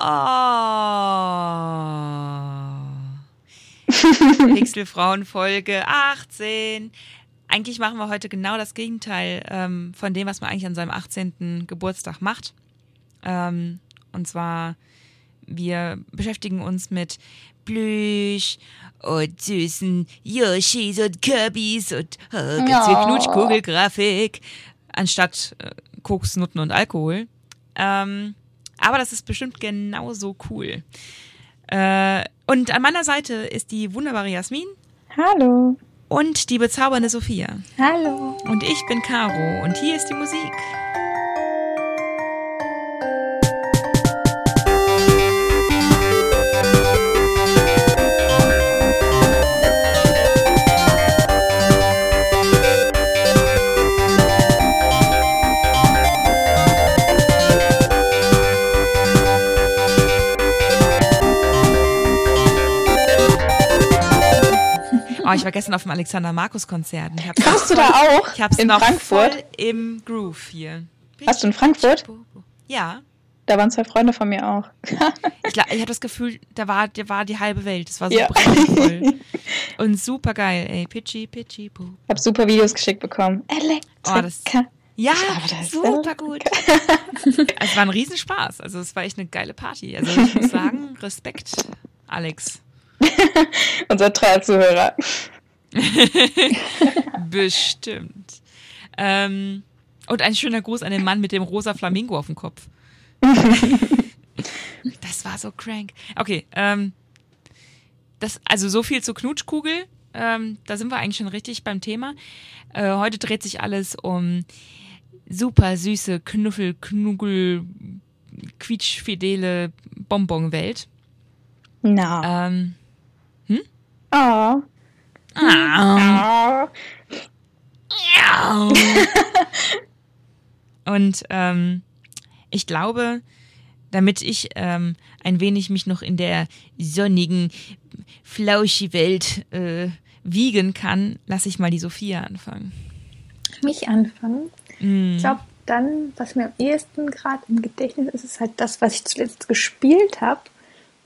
Oh. Pixelfrauen Folge 18. Eigentlich machen wir heute genau das Gegenteil ähm, von dem, was man eigentlich an seinem 18. Geburtstag macht. Ähm, und zwar, wir beschäftigen uns mit Plüsch und süßen Yoshis und Kirbys und äh, ganz viel. Knutschkugelgrafik, anstatt äh, Koks, Nutten und Alkohol. Ähm, aber das ist bestimmt genauso cool. Äh, und an meiner Seite ist die wunderbare Jasmin Hallo. und die bezaubernde Sophia. Hallo. Und ich bin Caro und hier ist die Musik. Oh, ich war gestern auf dem Alexander Markus Konzert. Warst du da auch? Ich hab's in noch Frankfurt? voll im Groove hier. Warst du in Frankfurt? Ja. Da waren zwei Freunde von mir auch. Ich, ich hatte das Gefühl, da war, da war die halbe Welt. Es war so Ja. voll. Und super geil, ey. Pitchy, pitchy, poo. Hab super Videos geschickt bekommen. Oh, das- Elektrika. Ja, das super gut. Also, es war ein Riesenspaß. Also es war echt eine geile Party. Also ich muss sagen, Respekt, Alex. Unser treuer Zuhörer. Bestimmt. Ähm, und ein schöner Gruß an den Mann mit dem rosa Flamingo auf dem Kopf. das war so crank. Okay, ähm, das, also so viel zur Knutschkugel. Ähm, da sind wir eigentlich schon richtig beim Thema. Äh, heute dreht sich alles um super süße Knuffel, Knuggel, quietschfidele Bonbonwelt. Na. Ähm, Oh. ah. Oh. Und ähm, ich glaube, damit ich ähm, ein wenig mich noch in der sonnigen Flauschi-Welt äh, wiegen kann, lasse ich mal die Sophia anfangen. Mich anfangen. Mm. Ich glaube, dann, was mir am ehesten gerade im Gedächtnis ist, ist halt das, was ich zuletzt gespielt habe.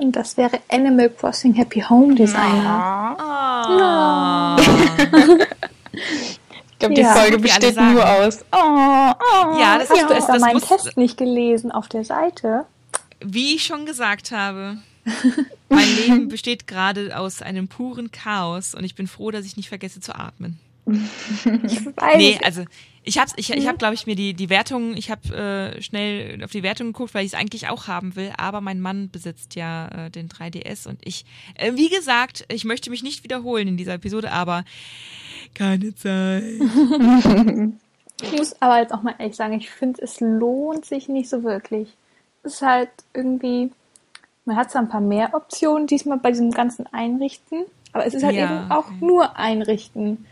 Und das wäre Animal Crossing Happy Home Designer. Oh. Ich glaube, die Ja. Folge besteht nur aus. Oh, oh. Ja, das Hast du das meinen Test nicht gelesen auf der Seite? Wie ich schon gesagt habe, mein Leben besteht gerade aus einem puren Chaos und ich bin froh, dass ich nicht vergesse zu atmen. Ich weiß Nee, es. also ich habe, ich, ich hab, glaube ich, mir die, die Wertung, ich habe äh, schnell auf die Wertung geguckt, weil ich es eigentlich auch haben will, aber mein Mann besitzt ja äh, den 3DS und ich, äh, wie gesagt, ich möchte mich nicht wiederholen in dieser Episode, aber keine Zeit. Ich muss aber jetzt auch mal ehrlich sagen, ich finde, es lohnt sich nicht so wirklich. Es ist halt irgendwie, man hat zwar ein paar mehr Optionen diesmal bei diesem ganzen Einrichten, aber es ist halt Ja, eben auch nur Einrichten.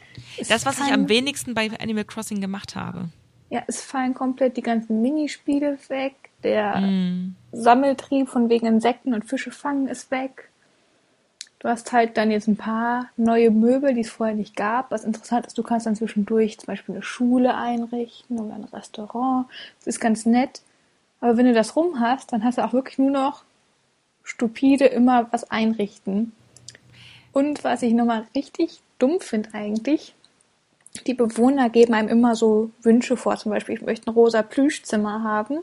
Das, was ich am wenigsten bei Animal Crossing gemacht habe. Ja, es fallen komplett die ganzen Minispiele weg. Der Mm. Sammeltrieb von wegen Insekten und Fische fangen ist weg. Du hast halt dann jetzt ein paar neue Möbel, die es vorher nicht gab. Was interessant ist, du kannst dann zwischendurch zum Beispiel eine Schule einrichten oder ein Restaurant. Das ist ganz nett. Aber wenn du das rum hast, dann hast du auch wirklich nur noch stupide immer was einrichten. Und was ich nochmal richtig dumm finde eigentlich, die Bewohner geben einem immer so Wünsche vor. Zum Beispiel, ich möchte ein rosa Plüschzimmer haben.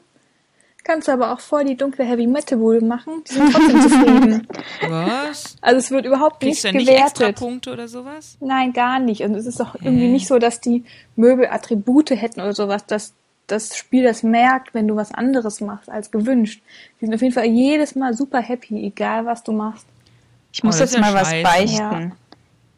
Kannst du aber auch voll die dunkle Heavy Metal Wohl machen. Die sind trotzdem zufrieden. Was? Also es wird überhaupt Kriegst nicht du nicht extra gewertet. Punkte oder sowas? Nein, gar nicht. Und es ist auch irgendwie nicht so, dass die Möbel Attribute hätten oder sowas, dass das Spiel das merkt, wenn du was anderes machst als gewünscht. Die sind auf jeden Fall jedes Mal super happy, egal was du machst. Ich muss Oh, jetzt mal was beichten. Ja.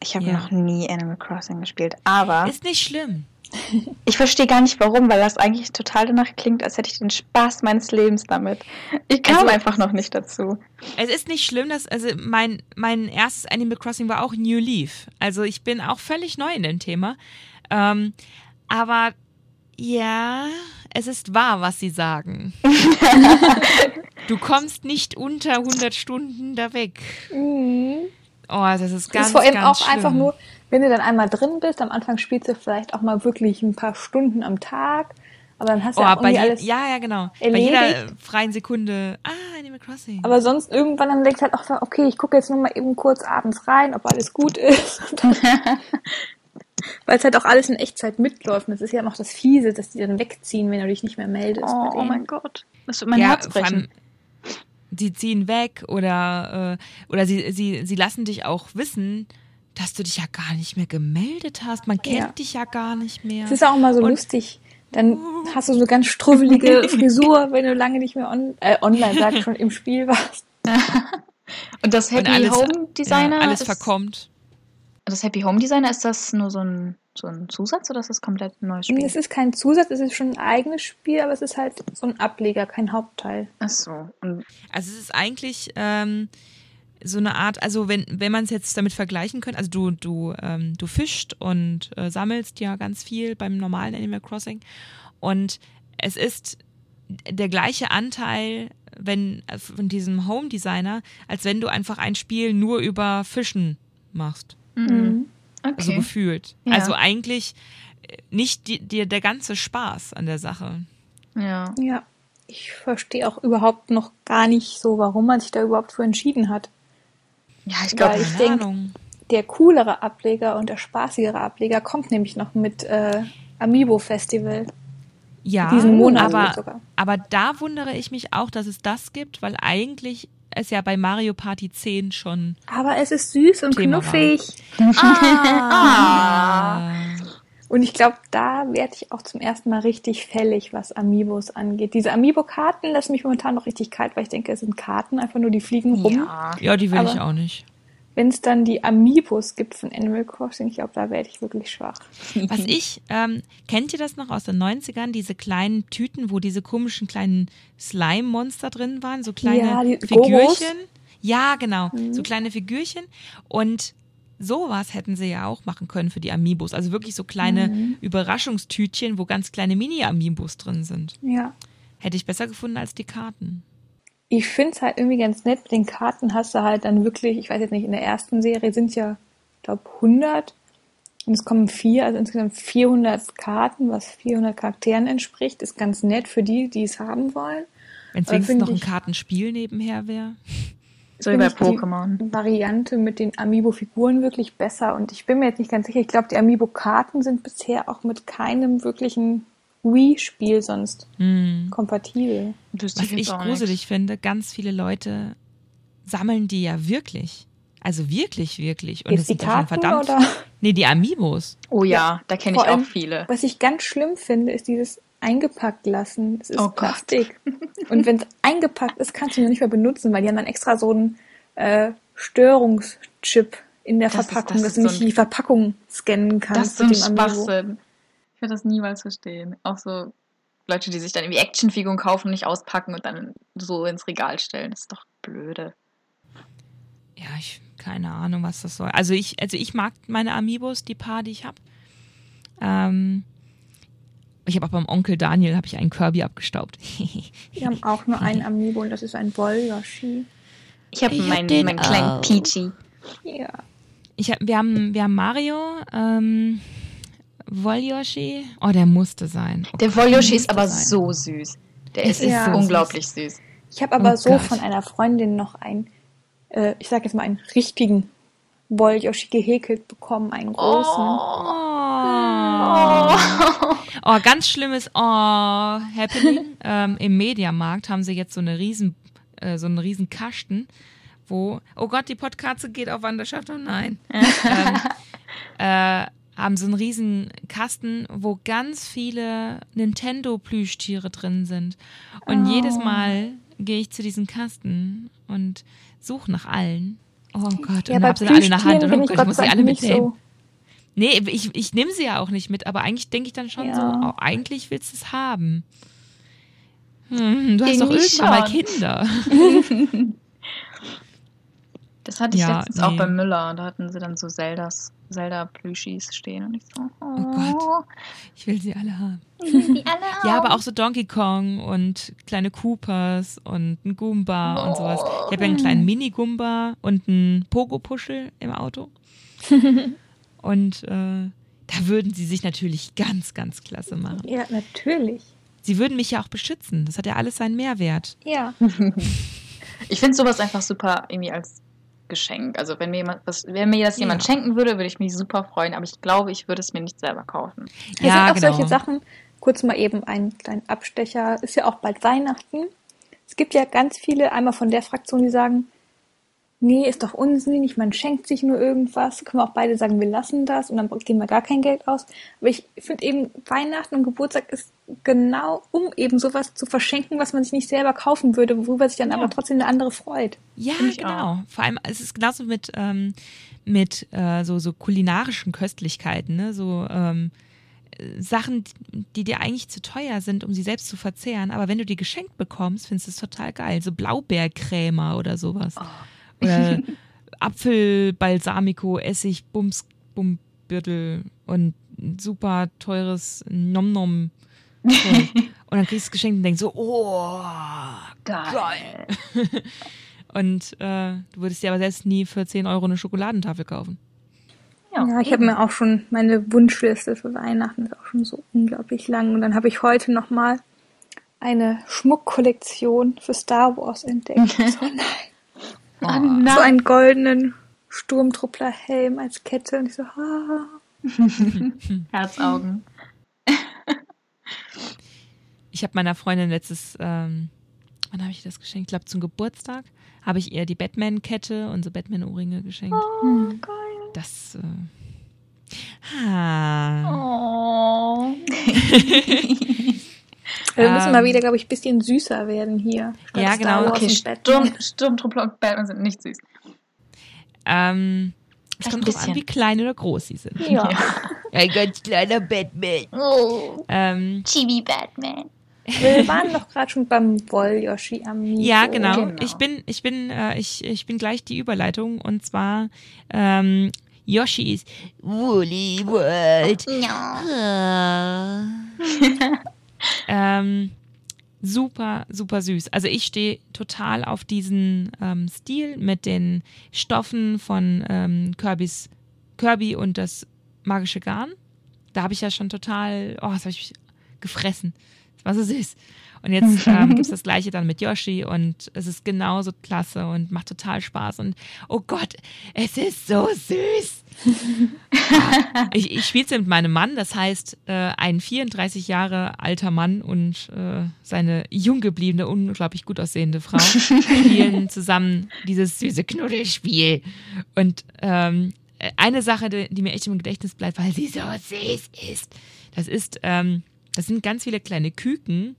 Ich habe Ja. noch nie Animal Crossing gespielt, aber Ist nicht schlimm. ich verstehe gar nicht warum, weil das eigentlich total danach klingt, als hätte ich den Spaß meines Lebens damit. Ich kam Also- einfach noch nicht dazu. Es ist nicht schlimm, dass, also mein, mein erstes Animal Crossing war auch New Leaf. Also ich bin auch völlig neu in dem Thema. Ähm, aber ja, es ist wahr, was sie sagen. du kommst nicht unter 100 Stunden da weg. Oh, das ist Das ganz, ist vor allem ganz auch einfach schlimm. nur, wenn du dann einmal drin bist, am Anfang spielst du vielleicht auch mal wirklich ein paar Stunden am Tag, aber dann hast du Oh, ja auch bei irgendwie je, alles. ja, ja, genau. Bei erledigt. jeder freien Sekunde, ah, Animal Crossing. Aber sonst irgendwann dann denkst du halt auch, okay, ich gucke jetzt nur mal eben kurz abends rein, ob alles gut ist. Weil es halt auch alles in Echtzeit mitläuft. Und das ist ja noch das Fiese, dass die dann wegziehen, wenn du dich nicht mehr meldest. bei Oh, oh mein Gott. Das wird mein ja, Herz vor allem, brechen. Die ziehen weg oder, äh, oder sie, sie, sie lassen dich auch wissen, dass du dich ja gar nicht mehr gemeldet hast. Man kennt Ja. dich ja gar nicht mehr. Es ist auch immer so Und- lustig. Dann hast du so eine ganz struffelige Frisur, wenn du lange nicht mehr on äh, online, sag schon, im Spiel warst. Und das Und Happy alles, Home Designer. ja, alles ist, verkommt. Das Happy Home Designer, ist das nur so ein, so ein Zusatz oder ist das komplett ein neues Spiel? Es ist kein Zusatz, es ist schon ein eigenes Spiel, aber es ist halt so ein Ableger, kein Hauptteil. Ach so. Und Also es ist eigentlich ähm, so eine Art, also wenn, wenn man es jetzt damit vergleichen könnte, also du, du, ähm, du fischst und äh, sammelst ja ganz viel beim normalen Animal Crossing und es ist der gleiche Anteil wenn, äh, von diesem Home Designer, als wenn du einfach ein Spiel nur über Fischen machst. Mhm. Okay. Also gefühlt. Ja. Also eigentlich äh, nicht die, die, der ganze Spaß an der Sache. ja. Ja, ich verstehe auch überhaupt noch gar nicht so, warum man sich da überhaupt für entschieden hat. Ja, ich glaube, ich Keine denk- Ahnung. Der coolere Ableger und der spaßigere Ableger kommt nämlich noch mit äh, Amiibo Festival. Ja, diesen Monat aber, sogar. aber da wundere ich mich auch, dass es das gibt, weil eigentlich es ja bei Mario Party 10 schon. Aber es ist süß und Thema knuffig. Ah. Und ich glaube, da werde ich auch zum ersten Mal richtig fällig, was Amiibos angeht. Diese Amiibo-Karten lassen mich momentan noch richtig kalt, weil ich denke, es sind Karten, einfach nur die fliegen rum. ja. Ja, die will Aber- ich auch nicht. Wenn es dann die Amiibos gibt von Animal Crossing, ich glaube, da werde ich wirklich schwach. Was ich, ähm, kennt ihr das noch aus den 90ern, diese kleinen Tüten, wo diese komischen kleinen Slime-Monster drin waren, so kleine Ja, die Figürchen? Goros. Ja, genau, Mhm. so kleine Figürchen und sowas hätten sie ja auch machen können für die Amiibos, also wirklich so kleine Mhm. Überraschungstütchen, wo ganz kleine Mini-Amiibos drin sind. Ja. Hätte ich besser gefunden als die Karten. Ich finde es halt irgendwie ganz nett. Mit den Karten hast du halt dann wirklich, ich weiß jetzt nicht, in der ersten Serie sind ja, ich glaube, 100. Und es kommen vier, also insgesamt 400 Karten, was 400 Charakteren entspricht. Ist ganz nett für die, die es haben wollen. Wenn es wenigstens noch ein Kartenspiel nebenher wäre. So wie bei Pokémon. Die Variante mit den Amiibo-Figuren wirklich besser. Und ich bin mir jetzt nicht ganz sicher. Ich glaube, die Amiibo-Karten sind bisher auch mit keinem wirklichen Wii-Spiel sonst Hm. kompatibel. Wüsste Was ich gruselig finde, ganz viele Leute sammeln die ja wirklich. Also wirklich, wirklich. Und Jetzt es die sind ja Karten verdammt. oder? Nee, die Amiibos. Oh ja, da kenne ich auch viele. Was ich ganz schlimm finde, ist dieses eingepackt lassen. Es ist Oh Gott. Plastik. Und wenn es eingepackt ist, kannst du ihn noch nicht mehr benutzen, weil die haben dann extra so einen äh, Störungschip in der Das ist- Verpackung, das dass ist du so nicht ein- die Verpackung scannen Das kannst ist so ein. Schwachsinn. Ich werde das niemals verstehen. Auch so Leute, die sich dann irgendwie Actionfiguren kaufen und nicht auspacken und dann so ins Regal stellen. Das ist doch blöde. Ja, ich keine Ahnung, was das soll. Also ich, also ich mag meine Amiibos, die paar, die ich habe. Ähm, ich habe auch beim Onkel Daniel habe ich einen Kirby abgestaubt. Die haben auch nur einen Amiibo und das ist ein Woll-Yoshi. Ich habe hab meinen, den meinen kleinen. Peachy. Ja. Ich hab, wir haben, wir haben Mario, ähm, Wollyoshi. Oh, der musste sein. Oh Der Gott, Wollyoshi ist aber sein. so süß. Der ist, ist so unglaublich süß. Ich habe aber Oh so Gott. von einer Freundin noch einen, äh, ich sag jetzt mal einen richtigen Woll-Yoshi gehäkelt bekommen, einen großen. Oh. oh, ganz schlimmes Oh, Happening. ähm, Im Mediamarkt haben sie jetzt so eine riesen, äh, so einen riesen Kasten, wo, oh Gott, die Podkatze geht auf Wanderschaft, oh nein. ähm, äh, haben so einen riesen Kasten, wo ganz viele Nintendo-Plüschtiere drin sind. Und Oh. jedes Mal gehe ich zu diesem Kasten und suche nach allen. Oh Gott, Ja, und bei hab sie alle in der Hand. Und oh ich Gott, ich muss sie alle mitnehmen. so. Nee, ich, ich nehme sie ja auch nicht mit, aber eigentlich denke ich dann schon Ja. so, oh, eigentlich willst du es haben. Hm, du hast doch irgendwann mal schon. Kinder. Das hatte ich Ja, letztens nee. auch bei Müller. Da hatten sie dann so Zeldas, Zelda-Plüschis stehen und ich so, oh, Gott. Ich will sie alle haben. Die alle Ja, aber auch so Donkey Kong und kleine Koopas und ein Goomba und sowas. Ich habe ja einen kleinen Mini-Goomba und einen Pogo-Puschel im Auto. und äh, da würden sie sich natürlich ganz, ganz klasse machen. Ja, natürlich. Sie würden mich ja auch beschützen. Das hat ja alles seinen Mehrwert. Ja. Ich finde sowas einfach super irgendwie als Geschenk. Also wenn mir jemand, was, wenn mir das jemand Ja. schenken würde, würde ich mich super freuen, aber ich glaube, ich würde es mir nicht selber kaufen. Hier Ja, sind auch genau. solche Sachen, kurz mal eben einen kleinen Abstecher, ist ja auch bald Weihnachten. Es gibt ja ganz viele, einmal von der Fraktion, die sagen, nee, ist doch unsinnig, man schenkt sich nur irgendwas. Können wir auch beide sagen, wir lassen das und dann geben wir gar kein Geld aus. Aber ich finde eben, Weihnachten und Geburtstag ist genau, um eben sowas zu verschenken, was man sich nicht selber kaufen würde, worüber sich dann Ja. aber trotzdem eine andere freut. Ja, genau. Vor allem, es ist genauso mit, ähm, mit äh, so, so kulinarischen Köstlichkeiten, ne? So ähm, äh, Sachen, die dir eigentlich zu teuer sind, um sie selbst zu verzehren. Aber wenn du die geschenkt bekommst, findest du es total geil. So Blaubeercrema oder sowas. Oder Apfelbalsamico, Essig, Bums, Bumbürtel und ein super teures Nom-Nom. Und dann kriegst du es geschenkt und denkst so, oh, Geil. Und äh, du würdest dir aber selbst nie für 10 Euro eine Schokoladentafel kaufen. Ja, ich habe mir auch schon meine Wunschliste für Weihnachten ist auch schon so unglaublich lang und dann habe ich heute noch mal eine Schmuckkollektion für Star Wars entdeckt. so, nein. Ah, Oh. nein. so einen goldenen Sturmtrupplerhelm als Kette und ich so, ah. Herzaugen. Ich habe meiner Freundin letztes, ähm, wann habe ich das geschenkt? Ich glaube zum Geburtstag habe ich ihr die Batman-Kette und so Batman-Ohrringe geschenkt. Oh, geil. Das. Äh, ha. Oh. Wir müssen Ähm. mal wieder, glaube ich, ein bisschen süßer werden hier. Statt Ja, Star genau. Okay, Sturm, Batman. Sturmtruppler und Batman sind nicht süß. Ähm, es kommt drauf an, wie klein oder groß sie sind. Ja. Ein ganz kleiner Batman. Oh, Ähm, Chibi Batman. Wir waren doch gerade schon beim Woll-Yoshi Amiibo. Ja, genau. Genau. Ich bin, ich bin, äh, ich, ich bin gleich die Überleitung und zwar ähm, Yoshi's Woolly World. Ja. ähm, super, super süß. Also ich stehe total auf diesen ähm, Stil mit den Stoffen von ähm, Kirby's Kirby und das magische Garn. Da habe ich ja schon total, oh, das habe ich gefressen. War so süß. Und jetzt ähm, gibt es das gleiche dann mit Yoshi und es ist genauso klasse und macht total Spaß. Und oh Gott, es ist so süß. ich ich spiele es mit meinem Mann, das heißt, äh, ein 34 Jahre alter Mann und äh, seine jung gebliebene, unglaublich gut aussehende Frau spielen zusammen dieses süße Knuddelspiel. Und ähm, eine Sache, die, die mir echt im Gedächtnis bleibt, weil sie so süß ist, das ist, ähm, das sind ganz viele kleine Küken,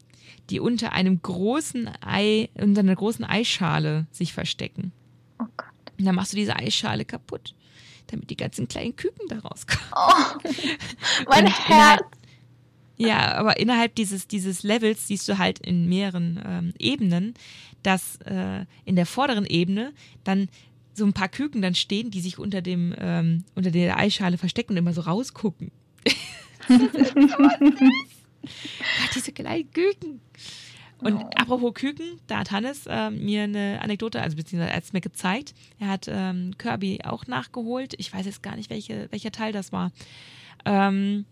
die unter einem großen Ei, unter einer großen Eischale sich verstecken. Oh Gott. Und dann machst du diese Eischale kaputt, damit die ganzen kleinen Küken da rauskommen. Oh, mein Und Herz. Ja, aber innerhalb dieses, dieses Levels siehst du halt in mehreren ähm, Ebenen, dass äh, in der vorderen Ebene dann so ein paar Küken dann stehen, die sich unter dem ähm, unter der Eischale verstecken und immer so rausgucken. Gott, diese kleinen Küken. Und Oh. apropos Küken, da hat Hannes ähm, mir eine Anekdote, also beziehungsweise er hat es mir gezeigt. Er hat ähm, Kirby auch nachgeholt. Ich weiß jetzt gar nicht, welche, welcher Teil das war. Ähm,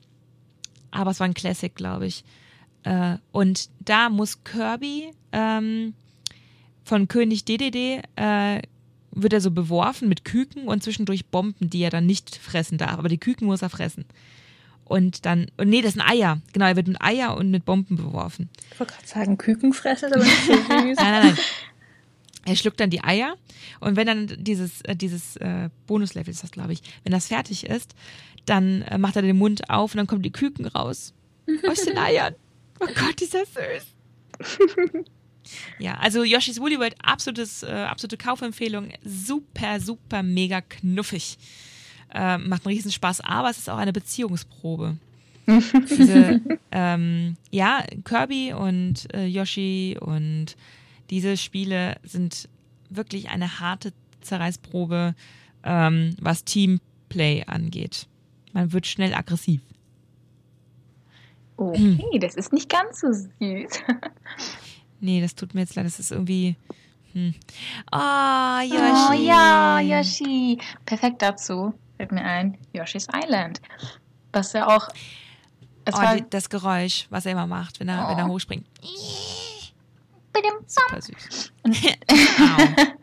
aber es war ein Classic, glaube ich. Äh, und da muss Kirby ähm, von König DDD äh, wird er so beworfen mit Küken und zwischendurch Bomben, die er dann nicht fressen darf. Aber die Küken muss er fressen. Und dann, und nee, das sind Eier. Genau, er wird mit Eier und mit Bomben beworfen. Ich wollte gerade sagen, Kükenfresse ist aber nicht so süß. Nein, nein, nein. Er schluckt dann die Eier und wenn dann dieses, äh, dieses äh, Bonuslevel ist das, glaube ich, wenn das fertig ist, dann äh, macht er den Mund auf und dann kommen die Küken raus aus den Eiern. Oh Gott, ist das süß. ja, also Yoshi's Woolly World, absolutes, äh, absolute Kaufempfehlung. Super, super, mega knuffig. Äh, macht einen Riesenspaß, aber es ist auch eine Beziehungsprobe. Diese, ähm, ja, Kirby und äh, Yoshi und diese Spiele sind wirklich eine harte Zerreißprobe, ähm, was Teamplay angeht. Man wird schnell aggressiv. Okay, das ist nicht ganz so süß. Nee, das tut mir jetzt leid, das ist irgendwie. Hm. Oh, Yoshi. Oh ja, Yoshi. Perfekt dazu fällt mir ein Yoshi's Island. Was ja auch. Oh, die, das Geräusch, was er immer macht, wenn er, wenn er Oh. hochspringt. Super süß.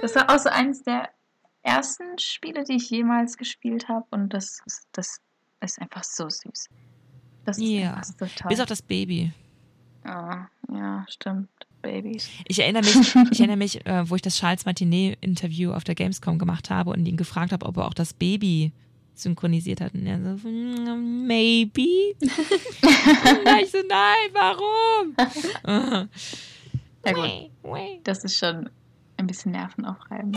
Das war auch so eines der ersten Spiele, die ich jemals gespielt habe. Und das, ist- das ist einfach so süß. Das ist einfach so toll. Bis auf das Baby. Ah, ja, stimmt. Babys. Ich erinnere mich, ich erinnere mich, äh, wo ich das Charles Martinet-Interview auf der Gamescom gemacht habe und ihn gefragt habe, ob er auch das Baby synchronisiert hat. Und er so, "Mm, maybe. und ich so, nein, warum? Ja gut, das ist schon ein bisschen nervenaufreibend.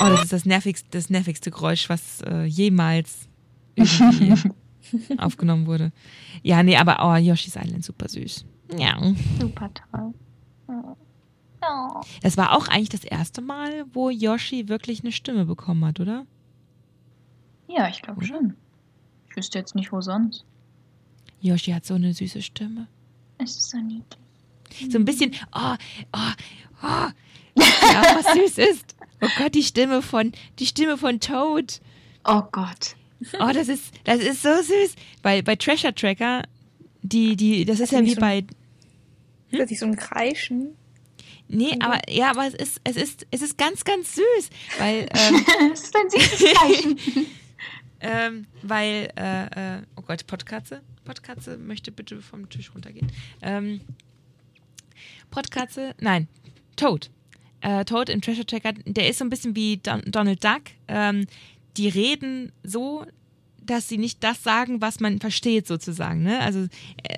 Oh, das ist das nervigste, das nervigste Geräusch, was äh, jemals aufgenommen wurde. Ja, nee, aber oh, Yoshi's Island super süß. Ja. Super toll. Oh. Das war auch eigentlich das erste Mal, wo Yoshi wirklich eine Stimme bekommen hat, oder? Ja, ich glaube schon. Ich wüsste jetzt nicht, wo sonst. Yoshi hat so eine süße Stimme. Es ist so niedlich. So ein bisschen, oh, oh, oh. Ja, was süß ist. Oh Gott, die Stimme von, die Stimme von Toad. Oh Gott. Oh, das ist, das ist so süß. Bei, bei Treasure Tracker, die, die, das ist ja nicht wie so- bei, Plötzlich so ein Kreischen. nee, aber, ja, aber es ist, es ist, es ist ganz, ganz süß, weil, ähm, Das ist ein süßes Zeichen. ähm, weil, äh, äh, oh Gott, Pottkatze, Pottkatze möchte bitte vom Tisch runtergehen. Ähm, Pottkatze, nein, Toad. Äh, Toad im Treasure Tracker, der ist so ein bisschen wie Don Donald Duck. Ähm, die reden so, dass sie nicht das sagen, was man versteht, sozusagen. Ne? Also äh,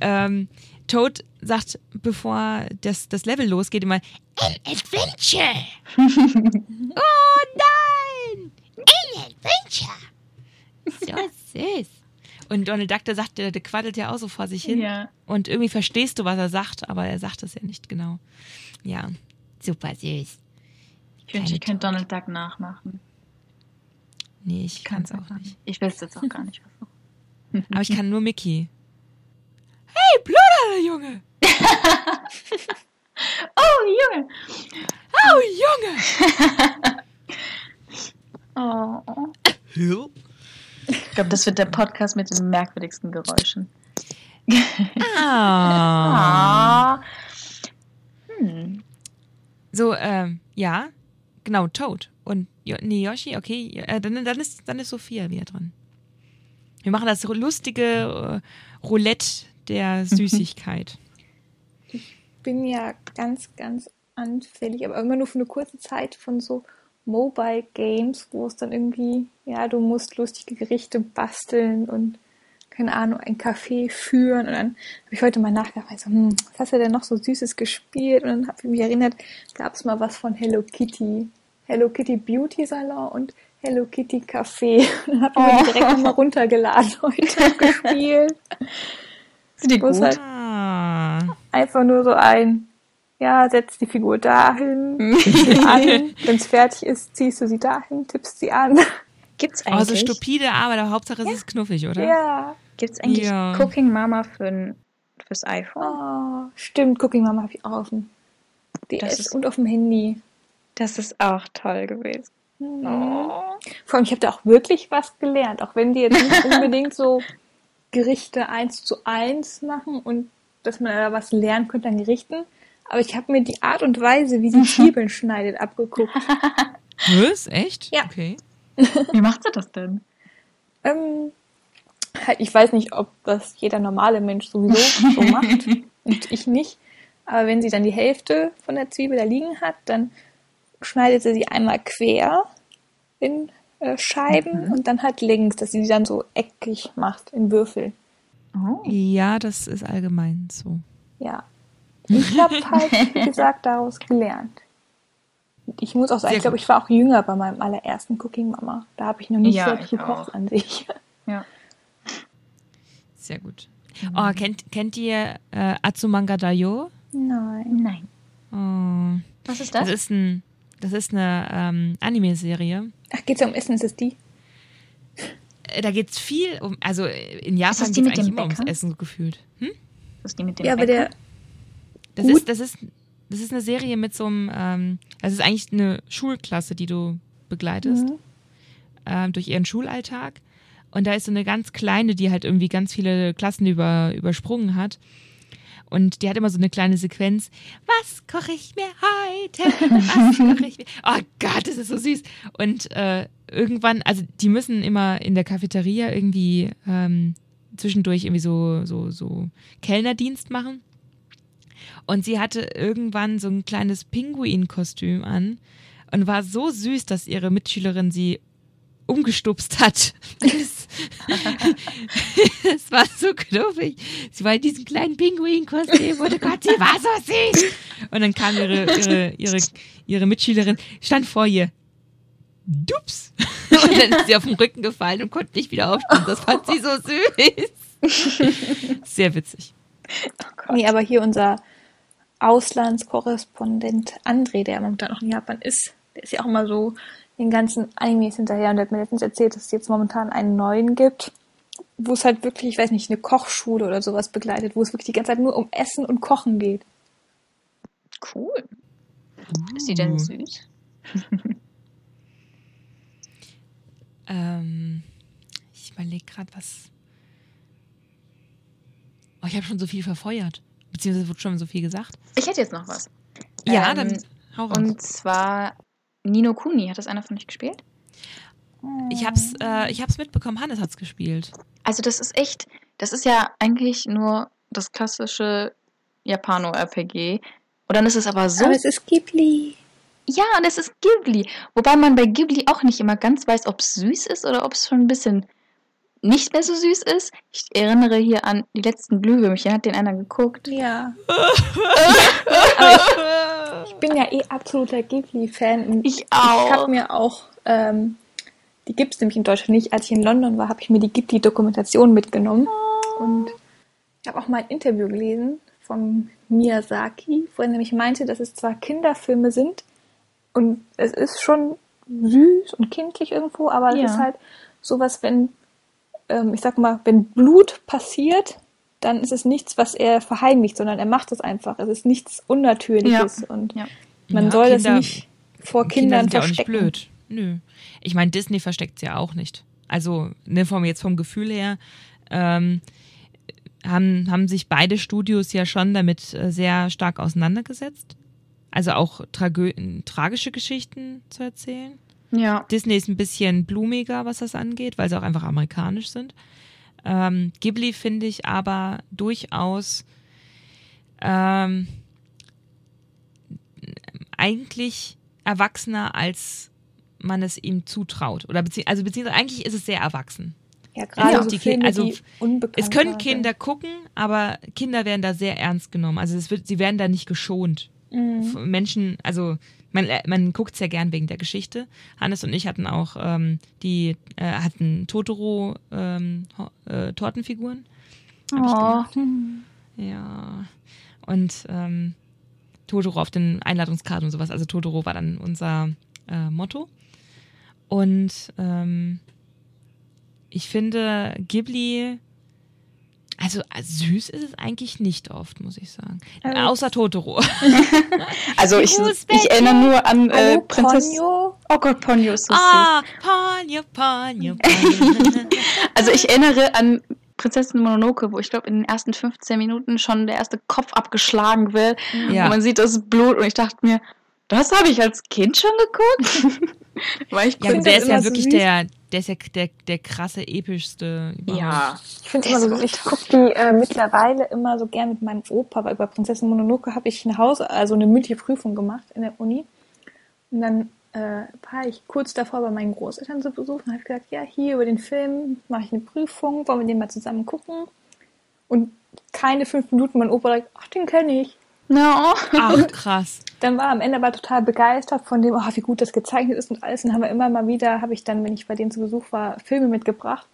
ähm, Toad sagt, bevor das, das Level losgeht, immer An Adventure! oh nein! An Adventure! So süß. Und Donald Duck, der sagt, der, der quaddelt ja auch so vor sich hin. Ja. Und irgendwie verstehst du, was er sagt, aber er sagt es ja nicht genau. Ja, super süß. Ich wünsche, ich könnte Donald Duck nachmachen. Nee, ich kann es auch einfach nicht. Ich will es jetzt auch gar nicht versuchen. Aber ich kann nur Mickey. Hey, Pluder, Junge! Oh, Junge! Oh, Junge! Oh. Ich glaube, das wird der Podcast mit den merkwürdigsten Geräuschen. Ah. Ah. Hm. So, ähm, ja, genau, Toad. Und jo nee, Yoshi, okay, äh, dann, dann, ist, dann ist Sophia wieder dran. Wir machen das lustige äh, Roulette der Süßigkeit. bin ja ganz, ganz anfällig, aber immer nur für eine kurze Zeit von so Mobile Games, wo es dann irgendwie, ja, du musst lustige Gerichte basteln und keine Ahnung, ein Café führen. Und dann habe ich heute mal nachgedacht, so, hm, was hast du denn noch so Süßes gespielt? Und dann habe ich mich erinnert, gab es mal was von Hello Kitty. Hello Kitty Beauty Salon und Hello Kitty Café. Und dann habe ich mir die direkt nochmal runtergeladen heute und gespielt. Sind die gut? halt Ah. einfach nur so ein, ja, setz die Figur dahin, sie an, wenn es fertig ist, ziehst du sie dahin, tippst sie an. Gibt's Oh, so eigentlich, stupide Arbeit, aber Hauptsache es ist knuffig, oder? Ja. gibt's eigentlich Ja. Cooking Mama für ein, fürs iPhone? Oh, stimmt, Cooking Mama habe ich auch auf dem DS Das ist- und auf dem Handy. Das ist auch toll gewesen. Mhm. Oh. Vor allem, ich habe da auch wirklich was gelernt, auch wenn die jetzt nicht unbedingt so Gerichte eins zu eins machen und dass man da was lernen könnte an Gerichten. Aber ich habe mir die Art und Weise, wie sie Zwiebeln schneidet, abgeguckt. Was? Echt? Ja. Okay. Wie macht sie das denn? Ähm, halt, ich weiß nicht, ob das jeder normale Mensch sowieso so macht und ich nicht. Aber wenn sie dann die Hälfte von der Zwiebel da liegen hat, dann schneidet sie sie einmal quer in äh, Scheiben und dann halt links, dass sie sie dann so eckig macht in Würfel. Oh. Ja, das ist allgemein so. Ja. Ich habe halt, wie gesagt, daraus gelernt. Ich muss auch sagen, Sehr ich glaube, ich war auch jünger bei meinem allerersten Cooking Mama. Da habe ich noch nicht Ja, selbst gekocht auch. an sich. Ja. Sehr gut. Oh, kennt, kennt ihr äh, Atsumanga Dayo? Nein. Nein. Oh. Was ist Das das? ist ein, das ist eine ähm, Anime-Serie. Ach, geht's ja um Essen? Ist es die? Äh, Da geht's viel um, also in Japan geht's mit eigentlich dem immer ums Bäcker? Essen gefühlt. Hm? Das ist die mit dem Ja, aber Bäcker? der, Das Gut. ist, das ist, das ist eine Serie mit so einem, ähm, das ist eigentlich eine Schulklasse, die du begleitest Mhm. ähm, durch ihren Schulalltag. Und da ist so eine ganz kleine, die halt irgendwie ganz viele Klassen über, übersprungen hat. Und die hat immer so eine kleine Sequenz. Was koche ich mir heute? Was koche ich mir? Oh Gott, das ist so süß. Und äh, irgendwann, also die müssen immer in der Cafeteria irgendwie ähm, zwischendurch irgendwie so, so, so Kellnerdienst machen. Und sie hatte irgendwann so ein kleines Pinguin-Kostüm an und war so süß, dass ihre Mitschülerin sie umgestupst hat. Das war so knuffig. Sie war in diesem kleinen Pinguin-Kostüm und oh Gott, sie war so süß. Und dann kam ihre, ihre, ihre, ihre Mitschülerin, stand vor ihr. Dups. Und dann ist sie auf den Rücken gefallen und konnte nicht wieder aufstehen. Das fand sie so süß. Sehr witzig. Nee, aber hier unser Auslandskorrespondent André, der momentan noch in Japan ist, der ist ja auch immer so den ganzen Animes hinterher und der hat mir letztens erzählt, dass es jetzt momentan einen neuen gibt, wo es halt wirklich, ich weiß nicht, eine Kochschule oder sowas begleitet, wo es wirklich die ganze Zeit nur um Essen und Kochen geht. Cool. Ist die denn süß? Ähm, ich überlege gerade, was. Oh, ich habe schon so viel verfeuert. Beziehungsweise wurde schon so viel gesagt. Ich hätte jetzt noch was. Ja, Ähm, dann hau raus. Und zwar Nino Kuni. Hat das einer von euch gespielt? ich hab's, äh, ich hab's mitbekommen, Hannes hat's gespielt. Also das ist echt, das ist ja eigentlich nur das klassische Japano-RPG. Und dann ist es aber so Aber es ist Ghibli. Ja, und es ist Ghibli. Wobei man bei Ghibli auch nicht immer ganz weiß, ob es süß ist oder ob es schon ein bisschen nicht mehr so süß ist. Ich erinnere hier an die letzten Glühwürmchen. Hat den einer geguckt? Ja. Ich, ich bin ja eh absoluter Ghibli-Fan. Ich Ich habe auch. mir auch, ähm, die gibt's nämlich in Deutschland nicht. Als ich in London war, habe ich mir die Ghibli-Dokumentation mitgenommen. Und ich habe auch mal ein Interview gelesen von Miyazaki, wo er nämlich meinte, dass es zwar Kinderfilme sind und es ist schon süß und kindlich irgendwo, aber es Ja. ist halt sowas, wenn, ähm, ich sag mal, wenn Blut passiert, dann ist es nichts, was er verheimlicht, sondern er macht es einfach. Es ist nichts Unnatürliches und Ja. man Ja, soll das Kinder- nicht vor Kinder Kindern ja nicht verstecken. blöd. Nö. Ich meine, Disney versteckt's ja auch nicht. Also, ne, vom, jetzt vom Gefühl her, ähm, haben, haben sich beide Studios ja schon damit äh, sehr stark auseinandergesetzt. Also auch tragö tragische Geschichten zu erzählen. Ja. Disney ist ein bisschen blumiger, was das angeht, weil sie auch einfach amerikanisch sind. Ähm, Ghibli finde ich aber durchaus ähm, eigentlich erwachsener, als man es ihm zutraut. Oder bezieh also beziehungsweise eigentlich ist es sehr erwachsen. Ja, gerade Ja, so die Filme, also Es können Kinder gucken, aber Kinder werden da sehr ernst genommen. Also es wird, sie werden da nicht geschont. F- Menschen, also man, äh, man guckt sehr gern wegen der Geschichte. Hannes und ich hatten auch ähm, die äh, hatten Totoro ähm, äh, Tortenfiguren. Oh. Ja. Und ähm, Totoro auf den Einladungskarten und sowas. Also Totoro war dann unser äh, Motto. Und ähm, ich finde Ghibli, also äh, süß ist es eigentlich nicht oft, muss ich sagen. Äh, Außer Totoro. Also ich, ich erinnere nur an äh, Oh, Prinzessin. Oh Gott, Ponyo ist so süß. ah, Ponyo, Ponyo, Ponyo. Also ich erinnere an Prinzessin Mononoke, wo ich glaube in den ersten 15 Minuten schon der erste Kopf abgeschlagen wird. Ja. Und man sieht das Blut und ich dachte mir, das habe ich als Kind schon geguckt. War ich Ja, der ist ja so wirklich süß. der, der ist ja der, der krasse, epischste überhaupt. Ja. Ich finde immer ist so, ich gucke die äh, mittlerweile immer so gern mit meinem Opa, weil bei Prinzessin Mononoke habe ich eine Haus, also eine mündliche Prüfung gemacht in der Uni. Und dann äh, war ich kurz davor bei meinen Großeltern zu besuchen und habe gesagt, ja, hier über den Film mache ich eine Prüfung, wollen wir den mal zusammen gucken? Und keine fünf Minuten mein Opa sagt, ach, den kenne ich. No. Ach, krass. Dann war er am Ende aber total begeistert von dem, oh, wie gut das gezeichnet ist und alles. Und haben wir immer mal wieder, habe ich dann, wenn ich bei denen zu Besuch war, Filme mitgebracht.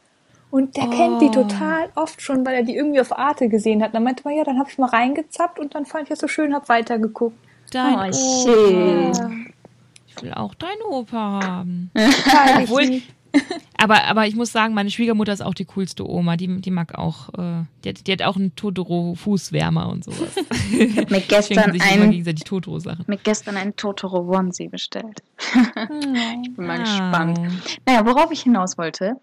Und der kennt die Oh. total oft schon, weil er die irgendwie auf Arte gesehen hat. Und dann meinte man, ja, dann habe ich mal reingezappt und dann fand ich das so schön, habe weitergeguckt. Dein Oh, Opa. Ich will auch deinen Opa haben. Obwohl, lieb. Aber, aber ich muss sagen, meine Schwiegermutter ist auch die coolste Oma. Die, die mag auch, äh, die, hat, die hat auch einen Totoro-Fußwärmer und sowas. Ich habe mir gestern Schenken sich immer ein, gegenseitig Totoro-Sachen. mir gestern einen Totoro Onesie bestellt. Ich bin mal Ah. gespannt. Naja, worauf ich hinaus wollte.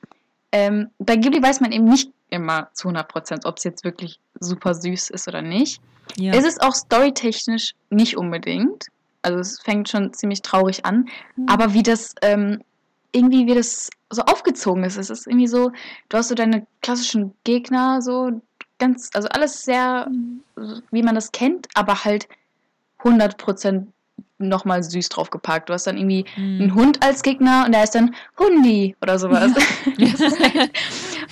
Ähm, bei Ghibli weiß man eben nicht immer zu 100%, ob es jetzt wirklich super süß ist oder nicht. Ja. Es ist auch storytechnisch nicht unbedingt. Also es fängt schon ziemlich traurig an. Aber wie das ähm, irgendwie wie das so aufgezogen ist. Es ist irgendwie so, du hast so deine klassischen Gegner, so ganz, also alles sehr, wie man das kennt, aber halt 100% nochmal süß draufgepackt. Du hast dann irgendwie Hm. einen Hund als Gegner und der ist dann Hundi oder sowas.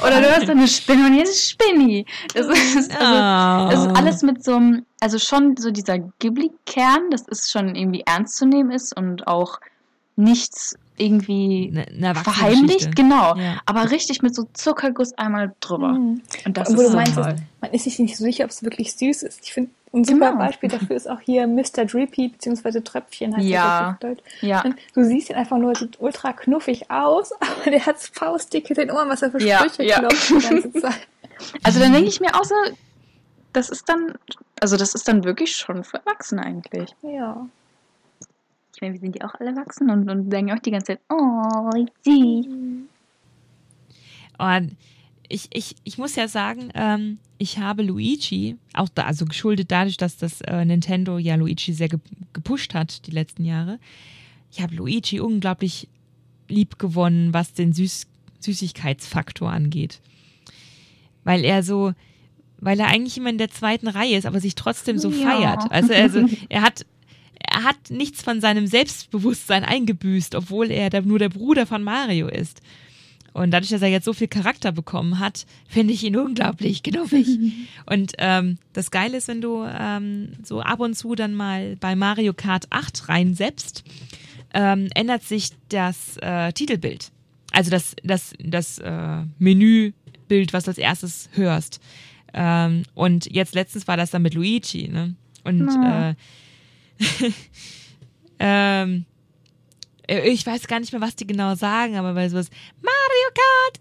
oder du hast dann eine Spinne und hier ist Spinni. Das ist, also, Ah. es ist alles mit so einem, also schon so dieser Ghibli-Kern, das ist schon irgendwie ernst zu nehmen ist und auch nichts irgendwie eine, eine Erwachsenengeschichte. verheimlicht, genau. Ja. Aber richtig mit so Zuckerguss einmal drüber. Mhm. Und das Wo ist du so meinst, toll. man ist sich nicht so sicher, ob es wirklich süß ist. Ich finde, ein super Genau. Beispiel dafür ist auch hier Mr. Drippy, beziehungsweise Tröpfchen heißt Ja. der auf Deutsch. Ja. Und du siehst ihn einfach nur, sieht ultra knuffig aus, aber der hat faustdicke den Ohren, was er für Ja, Sprüche ja. klopft die ganze Zeit. Also dann denke ich mir auch so, das ist dann, also das ist dann wirklich schon für Erwachsene eigentlich. Ja. Ich meine, wir sind ja auch alle erwachsen und, und sagen auch die ganze Zeit, oh, süß. Und ich, ich, ich muss ja sagen, ähm, ich habe Luigi, auch da, also geschuldet dadurch, dass das äh, Nintendo ja Luigi sehr ge gepusht hat die letzten Jahre. Ich habe Luigi unglaublich lieb gewonnen, was den Süß Süßigkeitsfaktor angeht. Weil er so, weil er eigentlich immer in der zweiten Reihe ist, aber sich trotzdem so Ja. feiert. Also, also er hat er hat nichts von seinem Selbstbewusstsein eingebüßt, obwohl er der, nur der Bruder von Mario ist. Und dadurch, dass er jetzt so viel Charakter bekommen hat, finde ich ihn unglaublich knuffig. Und ähm, das Geile ist, wenn du ähm, so ab und zu dann mal bei Mario Kart 8 reinsetzt, ähm, ändert sich das äh, Titelbild. Also das, das, das äh, Menübild, was du als erstes hörst. Ähm, und jetzt letztens war das dann mit Luigi, ne? Und Ah. äh, ähm, äh, ich weiß gar nicht mehr, was die genau sagen, aber bei sowas Mario Kart